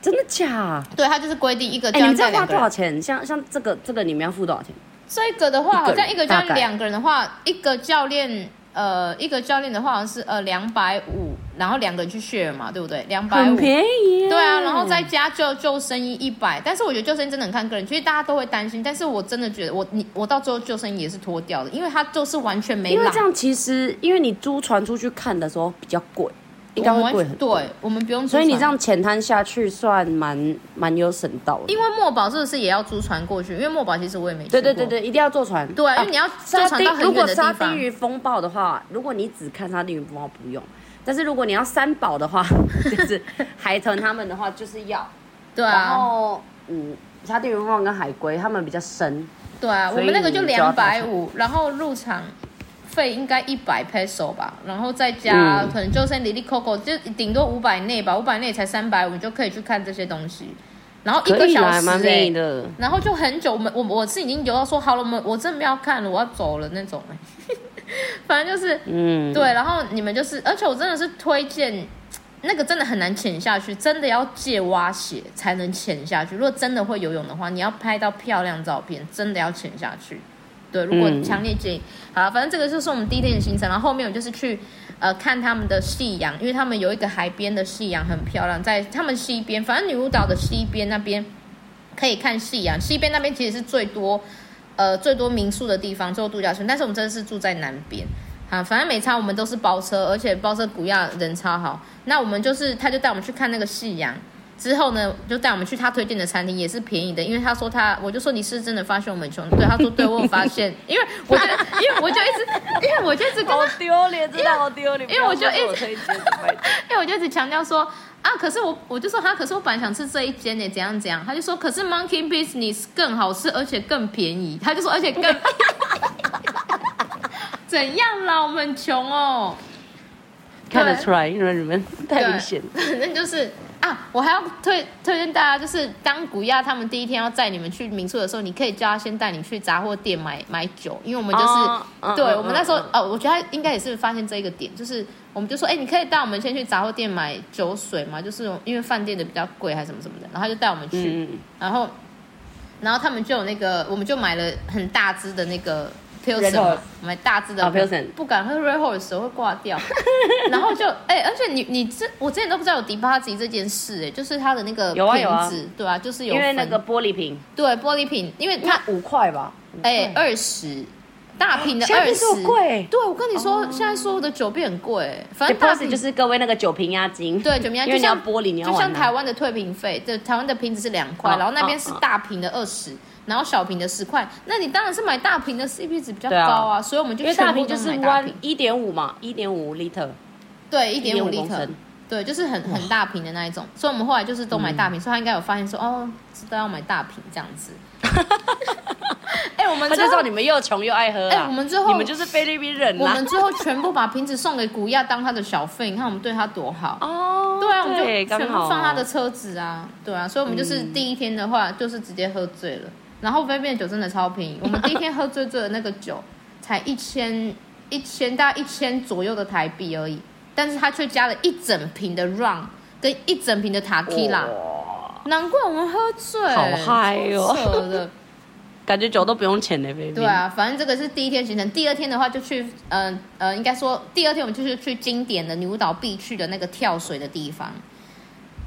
真的假？对，他就是规定一个教练带两个人。哎，你这花多少钱？像像这个这个你们要付多少钱？这个的话，好像一个教练两个人的话，一个教练呃，一个教练的话好像是呃两百五，然后两个人去 share 嘛，对不对？两百五，很便宜。对啊，然后再加救救生衣一百，但是我觉得救生衣真的很看个人，其实大家都会担心，但是我真的觉得我你我到最后救生衣也是脱掉的，因为它就是完全没。因为这样其实，因为你租船出去看的时候比较贵。应该会贵很多，对，我们不用。所以你这样浅滩下去算蛮蛮有省道的。因为墨宝是不是也要租船过去？因为墨宝其实我也没。对对对对，一定要坐船。对，因为你要坐船到很远的地方。如果沙丁鱼风暴的话，如果你只看沙丁鱼风暴不用，但是如果你要三宝的话，就是海豚他们的话就是要。对啊。然后嗯，沙丁鱼风暴跟海龟他们比较深。对啊，我们那个就两百五，然后入场。费应该一百 peso 吧，然后再加、嗯、可能就剩里里扣扣，就顶多五百内吧，五百内才三百五，你就可以去看这些东西。然后一个小时哎、欸，然后就很久，我们我我是已经游到说好了，我们我真的不要看了，我要走了那种。反正就是嗯，对，然后你们就是，而且我真的是推荐那个真的很难潜下去，真的要借蛙鞋才能潜下去。如果真的会游泳的话，你要拍到漂亮照片，真的要潜下去。对，如果强烈建议，嗯、好了，反正这个就是我们第一天的行程，然后后面我就是去呃看他们的夕阳，因为他们有一个海边的夕阳很漂亮，在他们西边，反正女巫岛的西边那边可以看夕阳，西边那边其实是最多呃最多民宿的地方，最多度假村，但是我们真的是住在南边，好，反正每餐我们都是包车，而且包车古亚人超好，那我们就是他就带我们去看那个夕阳。之后呢，就带我们去他推荐的餐厅，也是便宜的。因为他说他，我就说你是真的发现我们穷。对，他说对，我有发现。因为我就，因为我就一直，因为我就一直跟他好丢脸，真的好丢脸。因为我就一直，因为我就一直强调说啊，可是我我就说他，可是我本来想吃这一间呢，怎样怎样。他就说，可是 Monkey Business 更好吃，而且更便宜。他就说，而且更 怎样啦？我们穷哦，看得出来，因为你们太明显。反正就是。啊，我还要推推荐大家，就是当古亚他们第一天要载你们去民宿的时候，你可以叫他先带你去杂货店买买酒，因为我们就是、哦、对、嗯、我们那时候、嗯、哦，我觉得他应该也是发现这一个点，就是我们就说，哎，你可以带我们先去杂货店买酒水嘛，就是因为饭店的比较贵还是什么什么的，然后他就带我们去，嗯、然后然后他们就有那个，我们就买了很大支的那个。Pilsen 买大致的，oh, 不敢喝 Red Horse 会挂掉。然后就哎、欸，而且你你这我之前都不知道有迪巴吉这件事哎、欸，就是它的那个瓶子，有啊。有啊对啊，就是有因为那个玻璃瓶，对玻璃瓶，因为它五块吧，哎二十大瓶的二十。贵，对我跟你说、哦，现在所有的酒变很贵，反正大瓶就是各位那个酒瓶押金，对酒瓶押金，就像玻璃，就像台湾的退瓶费，对台湾的瓶子是两块，然后那边是大瓶的二十。然后小瓶的十块，那你当然是买大瓶的，CP 值比较高啊，啊所以我们就因为大瓶就是一点五嘛，一点五 liter，对，一点五 liter，对，就是很很大瓶的那一种，所以我们后来就是都买大瓶，嗯、所以他应该有发现说，哦，知道要买大瓶这样子。哎、欸，我们他就知道你们又穷又爱喝哎、欸，我们最后你们就是菲律宾人，我们最后全部把瓶子送给古亚当他的小费，你看我们对他多好。哦。对啊，我们就全部放他的车子啊，对啊，所以我们就是第一天的话，就是直接喝醉了。然后菲律宾的酒真的超便宜，我们第一天喝醉醉的那个酒才一千一千大概一千左右的台币而已，但是他却加了一整瓶的 rum 跟一整瓶的 tequila，难怪我们喝醉，好嗨哦，扯的，感觉酒都不用钱的菲律宾。对啊，反正这个是第一天行程，第二天的话就去，嗯呃，呃，应该说第二天我们就是去经典的女巫岛必去的那个跳水的地方，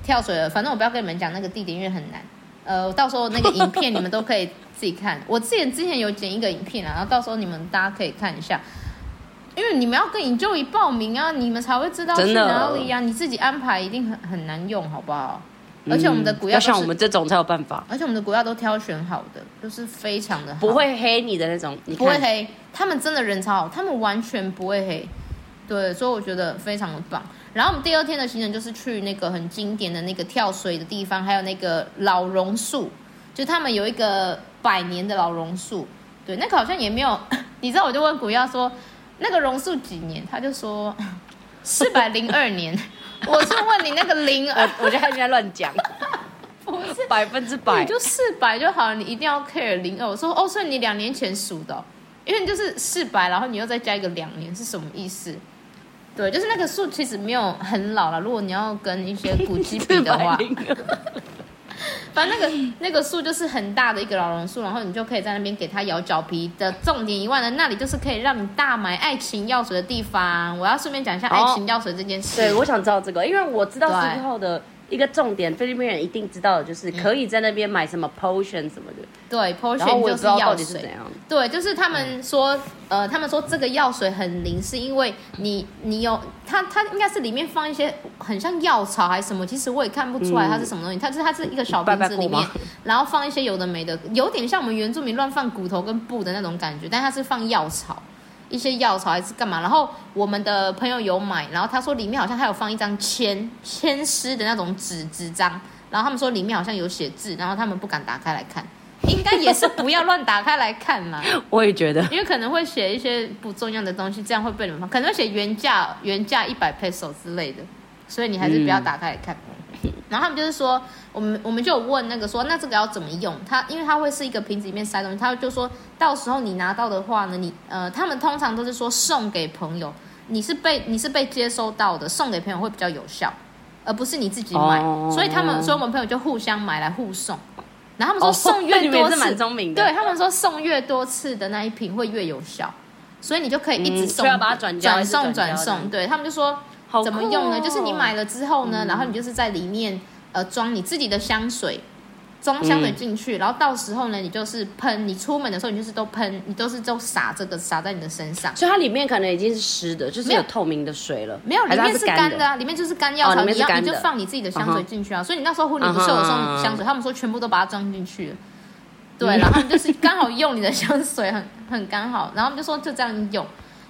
跳水了，反正我不要跟你们讲那个地点，因为很难。呃，到时候那个影片你们都可以自己看。我之前之前有剪一个影片啊，然后到时候你们大家可以看一下，因为你们要跟 Enjoy 报名啊，你们才会知道去哪里呀、啊。你自己安排一定很很难用，好不好？而且我们的古亚要像我们这种才有办法。而且我们的古亚都挑选好的，就是非常的好，不会黑你的那种，不会黑。他们真的人超好，他们完全不会黑。对，所以我觉得非常的棒。然后我们第二天的行程就是去那个很经典的那个跳水的地方，还有那个老榕树，就他们有一个百年的老榕树。对，那个好像也没有，你知道，我就问古亚说，那个榕树几年？他就说四百零二年。我是问你那个零二，我觉得他应该乱讲，不是百分之百，你就四百就好了，你一定要 care 零二。我说哦，所以你两年前数的，因为你就是四百，然后你又再加一个两年，是什么意思？对，就是那个树其实没有很老了。如果你要跟一些古迹比的话，反正那个那个树就是很大的一个老榕树，然后你就可以在那边给它咬脚皮的重点以外呢，那里就是可以让你大买爱情药水的地方。我要顺便讲一下爱情药水这件事。哦、对，我想知道这个，因为我知道四号的。一个重点，菲律宾人一定知道的就是可以在那边买什么 potion 什么的。对，potion 就是药水。对，就是他们说，嗯、呃，他们说这个药水很灵，是因为你你有它，它应该是里面放一些很像药草还是什么，其实我也看不出来它是什么东西。嗯、它是它是一个小瓶子里面，然后放一些有的没的，有点像我们原住民乱放骨头跟布的那种感觉，但它是放药草。一些药草还是干嘛？然后我们的朋友有买，然后他说里面好像还有放一张签签诗的那种纸纸张，然后他们说里面好像有写字，然后他们不敢打开来看，应该也是不要乱打开来看嘛。我也觉得，因为可能会写一些不重要的东西，这样会被你们放，可能会写原价原价一百 peso 之类的，所以你还是不要打开来看。嗯然后他们就是说，我们我们就有问那个说，那这个要怎么用？他因为他会是一个瓶子里面塞东西，他就说到时候你拿到的话呢，你呃，他们通常都是说送给朋友，你是被你是被接收到的，送给朋友会比较有效，而不是你自己买。哦、所以他们所以我们朋友就互相买来互送。然后他们说送越多次。对他们说送越多次的那一瓶会越有效，所以你就可以一直送，要把它转转送转送。对他们就说怎么用呢？就是你买了之后呢，然后你就是在里面呃装你自己的香水。装香水进去，嗯、然后到时候呢，你就是喷。你出门的时候，你就是都喷，你都是都洒这个洒在你的身上。所以它里面可能已经是湿的，就是有透明的水了。没有，里面是干的啊，里面就是干药草。你要你就放你自己的香水进去啊。Uh huh. 所以你那时候婚礼不是有送香水，uh huh. 他们说全部都把它装进去了。对，然后就是刚好用你的香水很很刚好，然后就说就这样用，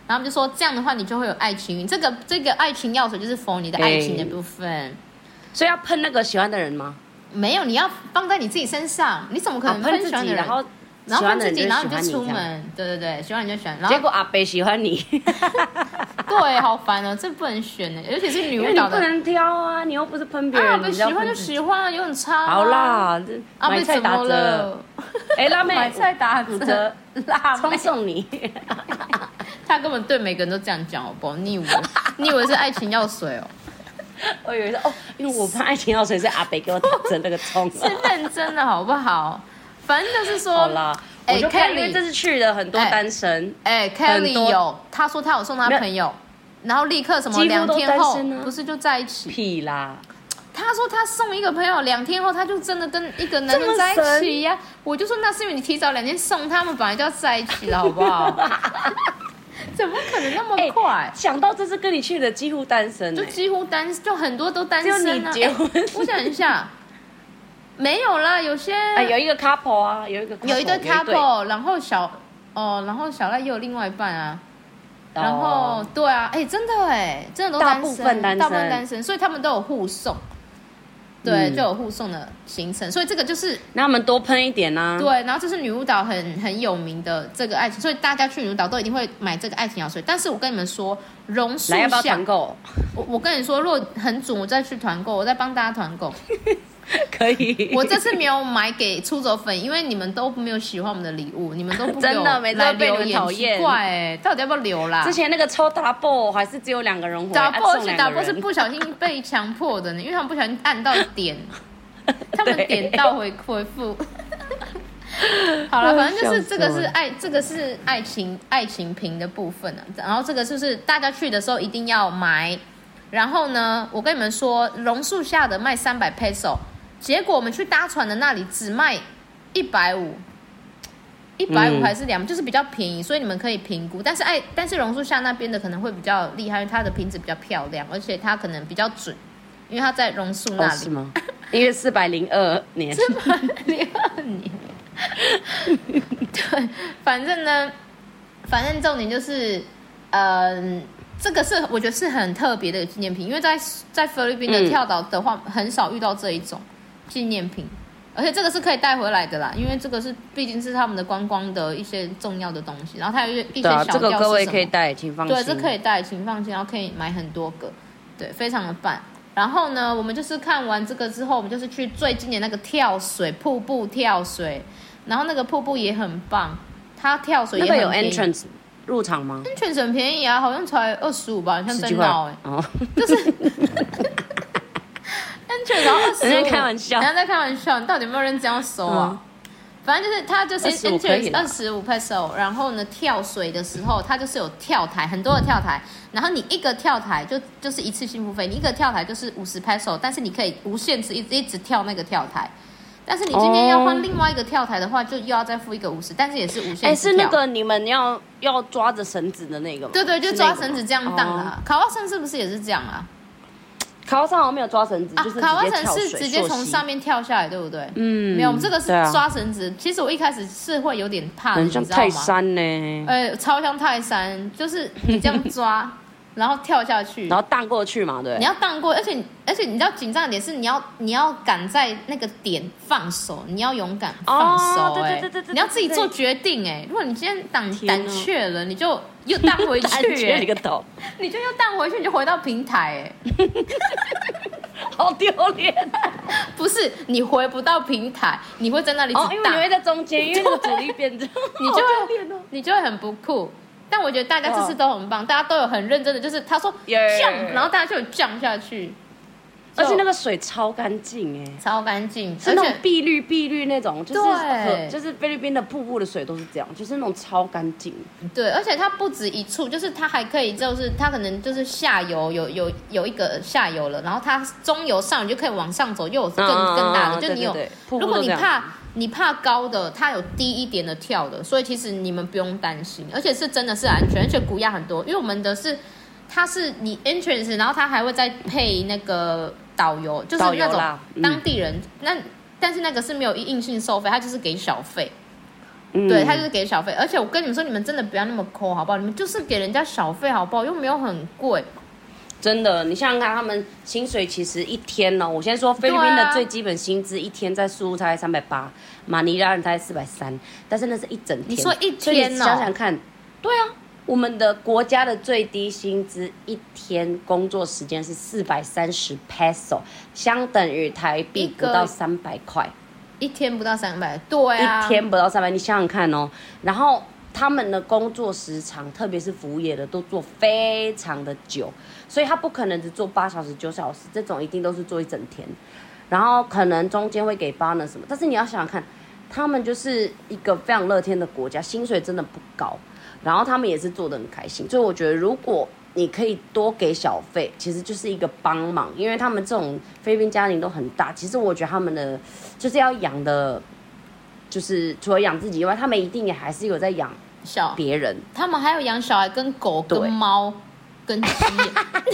然后他们就说这样的话你就会有爱情运。这个这个爱情药水就是 for 你的爱情的部分。欸、所以要喷那个喜欢的人吗？没有，你要放在你自己身上，你怎么可能喷喜欢的人？然后然后喷自己，然后你就出门。对对对，喜欢你就选。结果阿北喜欢你，对，好烦哦，这不能选呢，尤其是女舞蹈的，不能挑啊，你又不是喷别人。阿北喜欢就喜欢啊，有很差。好啦，阿北怎么了？哎，辣妹，买菜打折，辣妹送你。他根本对每个人都这样讲，好不好？你以为你以为是爱情药水哦？我以为是哦，因为我怕爱情药水是阿北给我打针那个痛，是认真的好不好？反正就是说，好啦，我就看，因为这次去了很多单身，哎，Kelly 有，他说他有送他朋友，然后立刻什么两天后不是就在一起？屁啦！他说他送一个朋友，两天后他就真的跟一个男人在一起呀！我就说那是因为你提早两天送他们，本来就要在一起了，好不好？怎么可能那么快？欸、想到这次跟你去的几乎单身，就几乎单，就很多都单身、啊。就你结婚、欸，我想一下，没有啦，有些、欸、有一个 couple 啊，有一个 couple, 有一对 couple，然后小哦，然后小赖又有另外一半啊，哦、然后对啊，哎、欸，真的哎，真的都单身，大部分单身，大部分单身，所以他们都有互送。对，就有护送的行程，所以这个就是那他们多喷一点呢、啊。对，然后这是女巫岛很很有名的这个爱情，所以大家去女巫岛都一定会买这个爱情药水。但是我跟你们说，榕树要不要团购？我我跟你说，如果很准，我再去团购，我再帮大家团购。可以，我这次没有买给出走粉，因为你们都没有喜欢我们的礼物，你们都不 真的没在被你们讨厌，怪哎，到底要不要留啦？之前那个抽 double 还是只有两个人回，double 是 double 是不小心被强迫的呢，因为他们不小心按到点，他们点到回回复。好了，反正就是这个是爱，这个是爱情爱情瓶的部分呢。然后这个就是大家去的时候一定要买。然后呢，我跟你们说，榕树下的卖三百 peso。结果我们去搭船的那里只卖一百五，一百五还是两，就是比较便宜，所以你们可以评估。但是哎，但是榕树下那边的可能会比较厉害，因为它的瓶子比较漂亮，而且它可能比较准，因为它在榕树那里。哦、是吗？因为四百零二年。四百零二年。对，反正呢，反正重点就是，嗯、呃，这个是我觉得是很特别的纪念品，因为在在菲律宾的跳岛的话，嗯、很少遇到这一种。纪念品，而且这个是可以带回来的啦，因为这个是毕竟是他们的观光的一些重要的东西，然后它有一些一些小吊饰，这个各位可以带，请放心。对，这可以带，请放心，然后可以买很多个，对，非常的棒。然后呢，我们就是看完这个之后，我们就是去最近的那个跳水瀑布跳水，然后那个瀑布也很棒，它跳水也很有 entrance 入场吗？entrance 很便宜啊，好像才二十五吧，像真闹哎，哦，就是。然后二十五，人家开玩笑，人家在开玩笑，你到底有没有认真要收啊？嗯、反正就是他就是二十五 peso，然后呢跳水的时候，他就是有跳台，很多的跳台，然后你一个跳台就就是一次性付费，你一个跳台就是五十 peso，但是你可以无限次一直一直跳那个跳台，但是你今天要换另外一个跳台的话，就又要再付一个五十，但是也是无限次。哎，是那个你们要要抓着绳子的那个吗？对对，就抓绳子这样荡啊。卡瓦森是不是也是这样啊？卡哇山好像没有抓绳子，就是卡哇山是直接从上面跳下来，对不对？嗯，没有，我们这个是抓绳子。其实我一开始是会有点怕的，你知道吗？泰山呢？哎，超像泰山，就是你这样抓，然后跳下去，然后荡过去嘛，对。你要荡过，而且而且你知道紧张的点是你要你要赶在那个点放手，你要勇敢放手，哎，对对对，你要自己做决定，哎，如果你今天胆胆怯了，你就。又荡回去，你个头！你就又荡回去，你就回到平台，哎，好丢脸！不是你回不到平台，你会在那里哦，因为你会在中间，因为那个阻力变重，你就会你就会很不酷。但我觉得大家这次都很棒，大家都有很认真的，就是他说降，然后大家就有降下去，而且那个水超干净哎，超干净，是那种碧绿碧绿那种，就是对。就是菲律宾的瀑布的水都是这样，就是那种超干净。对，而且它不止一处，就是它还可以，就是它可能就是下游有有有一个下游了，然后它中游上你就可以往上走，又有更、嗯、更大的，就你有，如果你怕你怕高的，它有低一点的跳的，所以其实你们不用担心，而且是真的是安全，而且古亚很多，因为我们的是。它是你 entrance，然后它还会再配那个导游，就是那种当地人。嗯、那但是那个是没有硬性收费，它就是给小费。嗯、对，它就是给小费。而且我跟你们说，你们真的不要那么抠，好不好？你们就是给人家小费，好不好？又没有很贵。真的，你想想看，他们薪水其实一天呢，我先说菲律宾的最基本薪资，一天在苏才三百八，马尼拉人才四百三，但是那是一整天。你说一天呢？想想看，对啊。我们的国家的最低薪资一天工作时间是四百三十 peso，相等于台币不到三百块，一天不到三百，对啊，一天不到三百，你想想看哦。然后他们的工作时长，特别是服务业的，都做非常的久，所以他不可能只做八小时、九小时，这种一定都是做一整天。然后可能中间会给 bonus 什么，但是你要想想看，他们就是一个非常乐天的国家，薪水真的不高。然后他们也是做的很开心，所以我觉得如果你可以多给小费，其实就是一个帮忙，因为他们这种菲律宾家庭都很大，其实我觉得他们的就是要养的，就是除了养自己以外，他们一定也还是有在养小别人，他们还有养小孩跟狗跟猫跟鸡，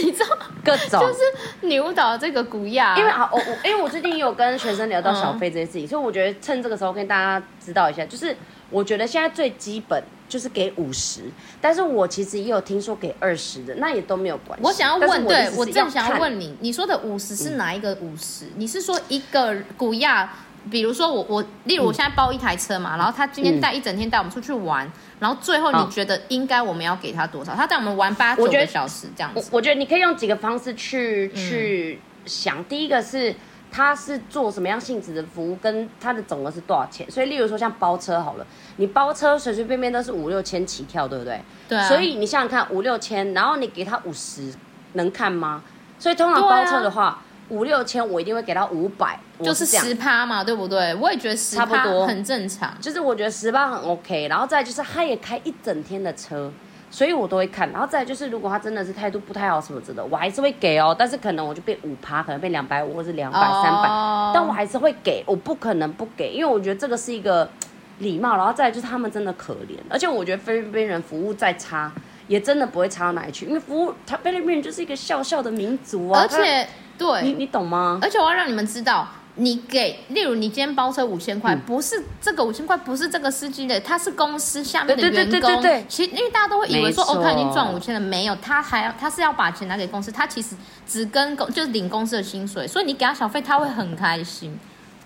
你知道各种就是牛岛这个古亚，因为啊我我因为我最近有跟学生聊到小费这件事情，嗯、所以我觉得趁这个时候跟大家知道一下，就是我觉得现在最基本。就是给五十，但是我其实也有听说给二十的，那也都没有关系。我想要问，我对我正想要问你，你说的五十是哪一个五十？嗯、你是说一个古亚，比如说我我，例如我现在包一台车嘛，嗯、然后他今天带一整天带我们出去玩，嗯、然后最后你觉得应该我们要给他多少？他带我们玩八九个小时这样子我。我觉得你可以用几个方式去去想，嗯、第一个是。他是做什么样性质的服务，跟他的总额是多少钱？所以，例如说像包车好了，你包车随随便便都是五六千起跳，对不对？对啊。所以你想想看，五六千，然后你给他五十，能看吗？所以通常包车的话，啊、五六千我一定会给到五百，就是十趴嘛，对不对？我也觉得十趴很正常，就是我觉得十趴很 OK。然后再就是他也开一整天的车。所以我都会看，然后再就是，如果他真的是态度不太好什么之类的，我还是会给哦。但是可能我就变五趴，可能变两百五或是两百三百，但我还是会给，我不可能不给，因为我觉得这个是一个礼貌。然后再就是他们真的可怜，而且我觉得菲律宾人服务再差，也真的不会差到哪里去，因为服务他菲律宾人就是一个笑笑的民族啊。而且，对，你你懂吗？而且我要让你们知道。你给，例如你今天包车五千块，不是这个五千块，不是这个司机的，他是公司下面的员工。对对对对对。其实因为大家都会以为说，哦，他已经赚五千了，没有，他还要他是要把钱拿给公司，他其实只跟公就是领公司的薪水，所以你给他小费，他会很开心。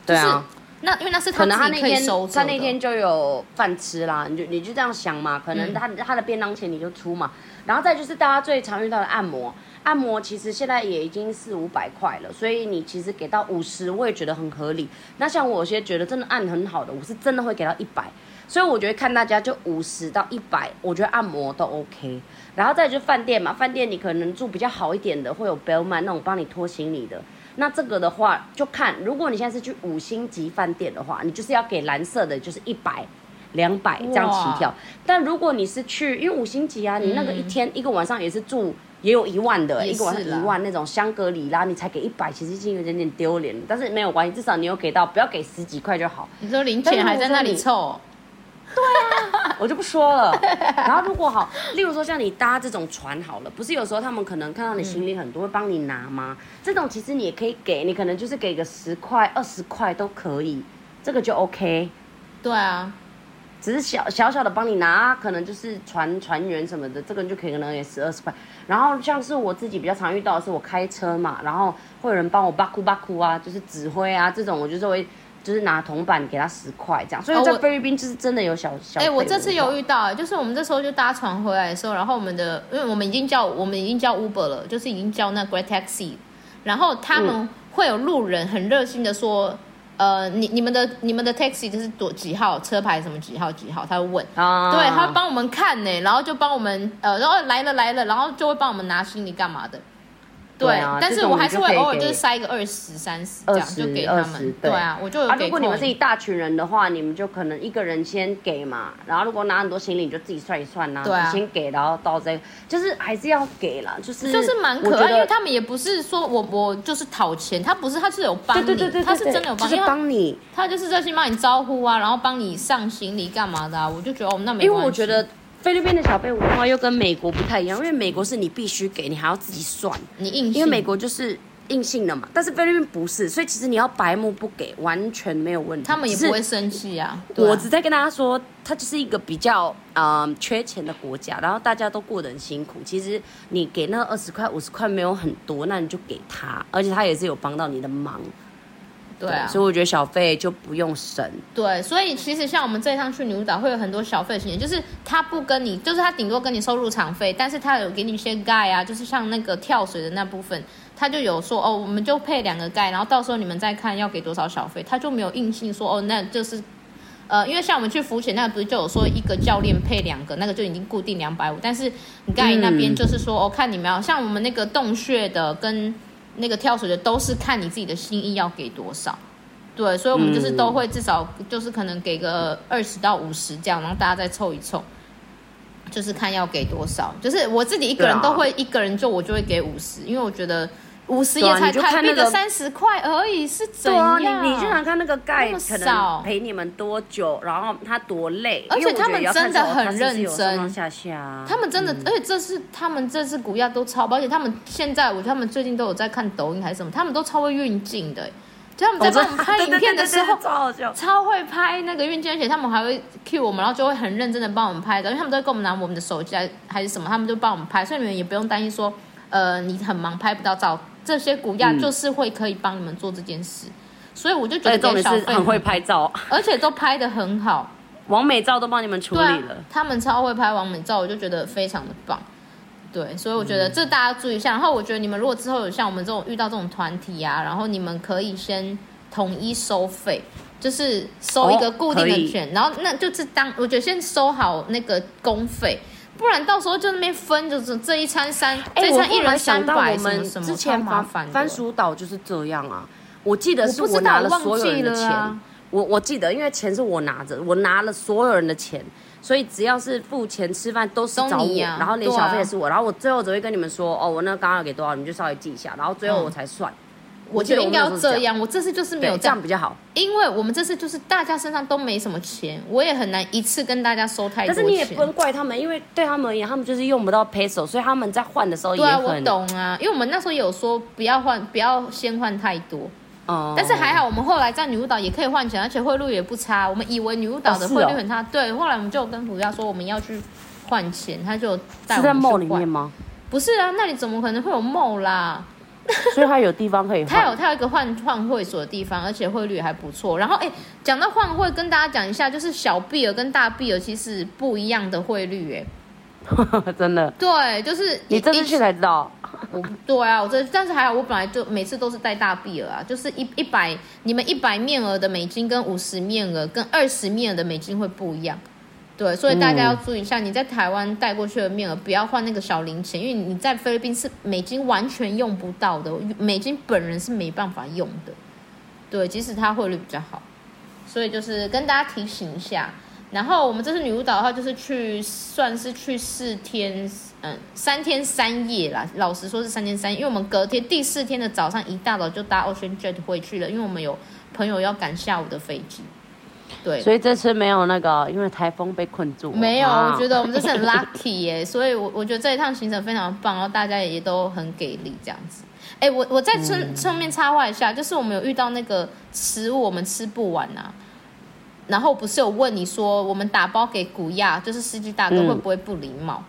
对啊。那因为那是他可能他那天。他那天就有饭吃啦，你就你就这样想嘛，可能他他的便当钱你就出嘛，然后再就是大家最常遇到的按摩。按摩其实现在也已经四五百块了，所以你其实给到五十，我也觉得很合理。那像我有些觉得真的按很好的，我是真的会给到一百。所以我觉得看大家就五十到一百，我觉得按摩都 OK。然后再就饭店嘛，饭店你可能住比较好一点的，会有 bellman 那种帮你拖行李的。那这个的话就看，如果你现在是去五星级饭店的话，你就是要给蓝色的，就是一百、两百这样起跳。但如果你是去，因为五星级啊，你那个一天、嗯、一个晚上也是住。也有一万的，一个晚上一万那种香格里拉，你才给一百，其实已经有点点丢脸。但是没有关系，至少你有给到，不要给十几块就好。你说零钱还在那里凑？对啊，我就不说了。然后如果好，例如说像你搭这种船好了，不是有时候他们可能看到你行李很多，会帮你拿吗？这种其实你也可以给，你可能就是给个十块、二十块都可以，这个就 OK。对啊。只是小小小的帮你拿，可能就是船船员什么的，这个就可以可能也十二十块。然后像是我自己比较常遇到的是我开车嘛，然后会有人帮我巴库巴库啊，就是指挥啊这种，我就是会就是拿铜板给他十块这样。所以在菲律宾就是真的有小小。哎、哦，我这次有遇到，就是我们这时候就搭船回来的时候，然后我们的因为我们已经叫我们已经叫 Uber 了，就是已经叫那 Great Taxi，然后他们会有路人很热心的说。呃，你你们的你们的 taxi 就是多几号车牌什么几号几号，他会问，啊、对，他会帮我们看呢，然后就帮我们呃，然后来了来了，然后就会帮我们拿行李干嘛的。对啊，但是我还是会偶尔就是塞一个二十三十这样就给他们。对啊，我就有给。如果你们是一大群人的话，你们就可能一个人先给嘛，然后如果拿很多行李，你就自己算一算呐。对啊。先给，然后到这个，就是还是要给啦，就是就是蛮可爱，因为他们也不是说我我就是讨钱，他不是，他是有帮你，对对对，他是真的有帮，就是帮你，他就是在去帮你招呼啊，然后帮你上行李干嘛的啊，我就觉得哦，那没关系。因为我觉得。菲律宾的小费文化又跟美国不太一样，因为美国是你必须给，你还要自己算，你硬性，因为美国就是硬性的嘛，但是菲律宾不是，所以其实你要白目不给，完全没有问题。他们也不会生气啊。我只在跟大家说，它就是一个比较嗯、呃、缺钱的国家，然后大家都过得很辛苦。其实你给那二十块、五十块没有很多，那你就给他，而且他也是有帮到你的忙。对啊，所以我觉得小费就不用省。对，所以其实像我们这一趟去女巫岛会有很多小费情节，就是他不跟你，就是他顶多跟你收入场费，但是他有给你一些 guide 啊，就是像那个跳水的那部分，他就有说哦，我们就配两个 guide，然后到时候你们再看要给多少小费，他就没有硬性说哦，那就是，呃，因为像我们去浮潜那不是就有说一个教练配两个，那个就已经固定两百五，但是 guide 那边就是说、嗯、哦，看你们要像我们那个洞穴的跟。那个跳水的都是看你自己的心意要给多少，对，所以我们就是都会至少就是可能给个二十到五十这样，然后大家再凑一凑，就是看要给多少。就是我自己一个人都会一个人就我就会给五十，因为我觉得。五十也才台币的三十块而已，是怎样？对啊，你你就想看那个盖可能陪你们多久，然后他多累，而且他们真的很认真。下下，他们真的，而且这是他们这次古亚都超，而且他们现在我他们最近都有在看抖音还是什么，他们都超会运镜的，就他们在帮我们拍 影片的时候超会拍那个运镜，而且他们还会 cue 我们，然后就会很认真的帮我们拍的，因为他们都会给我们拿我们的手机还是什么，他们就帮我们拍，所以你们也不用担心说，呃，你很忙拍不到照。这些古亚就是会可以帮你们做这件事，嗯、所以我就觉得这种是很会拍照，而且都拍的很好，完美照都帮你们处理了。啊、他们超会拍完美照，我就觉得非常的棒。对，所以我觉得这大家注意一下。然后我觉得你们如果之后有像我们这种遇到这种团体啊，然后你们可以先统一收费，就是收一个固定的钱，哦、然后那就是当我觉得先收好那个公费。不然到时候就那边分，就是这一餐三，欸、这一餐一人三百，什么什么，之前麻烦。番薯岛就是这样啊，我记得是我拿了所有人的钱，我啊、我，我记得，因为钱是我拿着，我拿了所有人的钱，所以只要是付钱吃饭都是找我，啊、然后连小费也是我，啊、然后我最后只会跟你们说，哦，我那刚刚给多少，你们就稍微记一下，然后最后我才算。嗯我觉得应该要这样，我这次就是没有这样，比较好，因为我们这次就是大家身上都没什么钱，我也很难一次跟大家收太多钱。但是你也不能怪他们，因为对他们而言，他们就是用不到 peso，所以他们在换的时候也很。对啊，我懂啊，因为我们那时候有说不要换，不要先换太多。哦。但是还好，我们后来在女巫岛也可以换钱，而且汇率也不差。我们以为女巫岛的汇率很差，哦哦、对，后来我们就跟普亚说我们要去换钱，他就带我们去换。是在 mall 里面吗？不是啊，那里怎么可能会有 mall 啦？所以它有地方可以换，它有它有一个换换会所的地方，而且汇率还不错。然后哎，讲到换汇，跟大家讲一下，就是小币额跟大币额其实不一样的汇率，哎，真的。对，就是你这次去才知道。我对啊，我这但是还好，我本来就每次都是带大币额啊，就是一一百，你们一百面额的美金跟五十面额跟二十面额的美金会不一样。对，所以大家要注意一下，你在台湾带过去的面额不要换那个小零钱，因为你在菲律宾是美金完全用不到的，美金本人是没办法用的。对，即使它汇率比较好，所以就是跟大家提醒一下。然后我们这次女巫岛的话，就是去算是去四天，嗯，三天三夜啦。老实说是三天三夜，因为我们隔天第四天的早上一大早就搭 Ocean Jet 回去了，因为我们有朋友要赶下午的飞机。对，所以这次没有那个，因为台风被困住。没有，啊、我觉得我们这次很 lucky 耶，所以我我觉得这一趟行程非常棒，然后大家也都很给力这样子。哎，我我在顺顺便插话一下，就是我们有遇到那个食物我们吃不完啊，然后不是有问你说我们打包给古亚，就是司机大哥会不会不礼貌？嗯、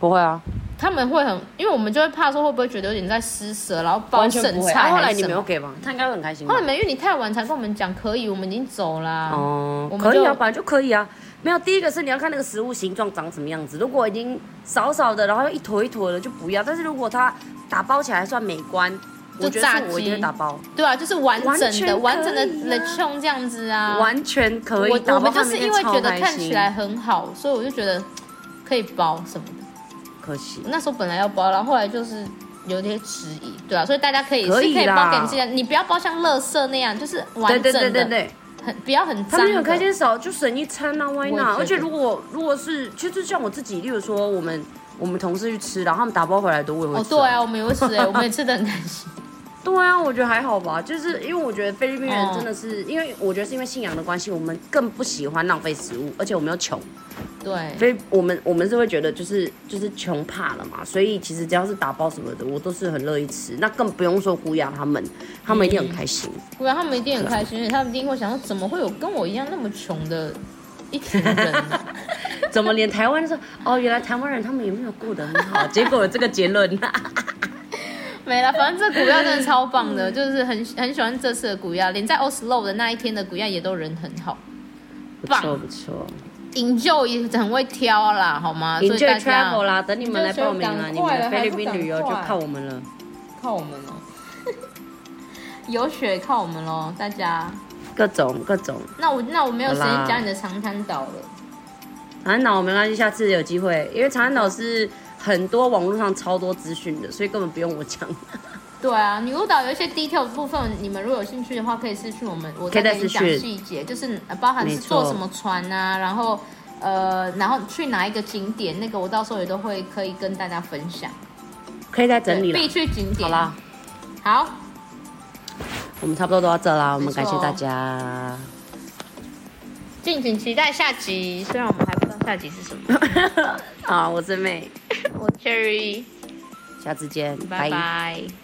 不会啊。他们会很，因为我们就会怕说会不会觉得有点在施舍，然后包剩菜。啊、后来你没有给吗？他应该会很开心。后来没，因为你太晚才跟我们讲可以，我们已经走了。哦、嗯，可以啊，本来就可以啊。没有，第一个是你要看那个食物形状长什么样子。如果已经少少的，然后一坨一坨的就不要。但是如果它打包起来还算美观，就炸鸡我觉得我打包。对啊，就是完整的、完整的 lechon 这样子啊，完全可以。我我们就是因为觉得看起来很好，所以我就觉得可以包什么的。可惜那时候本来要包，然后后来就是有点迟疑，对啊，所以大家可以可以是可以包给你这样，你不要包像垃圾那样，就是完整的，对对对对对，很不要很脏。他们很开心少，就省一餐啊，Why not？而且如果如果是，其实像我自己，例如说我们我们同事去吃，然后他们打包回来都会会吃。哦，对啊，我们也会吃哎，我们也吃的很开心。对啊，我觉得还好吧，就是因为我觉得菲律宾人真的是，因为我觉得是因为信仰的关系，我们更不喜欢浪费食物，而且我们又穷，对，所以我们我们是会觉得就是就是穷怕了嘛，所以其实只要是打包什么的，我都是很乐意吃，那更不用说古雅他们，他们一定很开心，古雅他们一定很开心，而且他们一定会想说，怎么会有跟我一样那么穷的一群人呢？怎么连台湾说哦，原来台湾人他们也没有过得很好，结果有这个结论。没了，反正这古亚真的超棒的，就是很很喜欢这次的古亚，连在 Oslo 的那一天的古亚也都人很好，棒，不错不错。Enjoy 也很会挑啦，好吗？Enjoy travel 啦，等你们来报名啦，你们的菲律宾旅游就靠我们了，靠我们了，有雪靠我们喽，大家。各种各种。那我那我没有时间讲你的长滩岛了，长滩岛没关系，下次有机会，因为长滩岛是。很多网络上超多资讯的，所以根本不用我讲。对啊，女巫岛有一些 detail 的部分，你们如果有兴趣的话，可以私去我们，我再跟你讲细节，就是包含是坐什么船啊，然后呃，然后去哪一个景点，那个我到时候也都会可以跟大家分享。可以再整理了。必去景点。好啦，好，我们差不多都到这啦，我们感谢大家，敬请期待下集。虽然我们还不知道下集是什么。好，我是妹。我 Cherry，下次见，拜拜。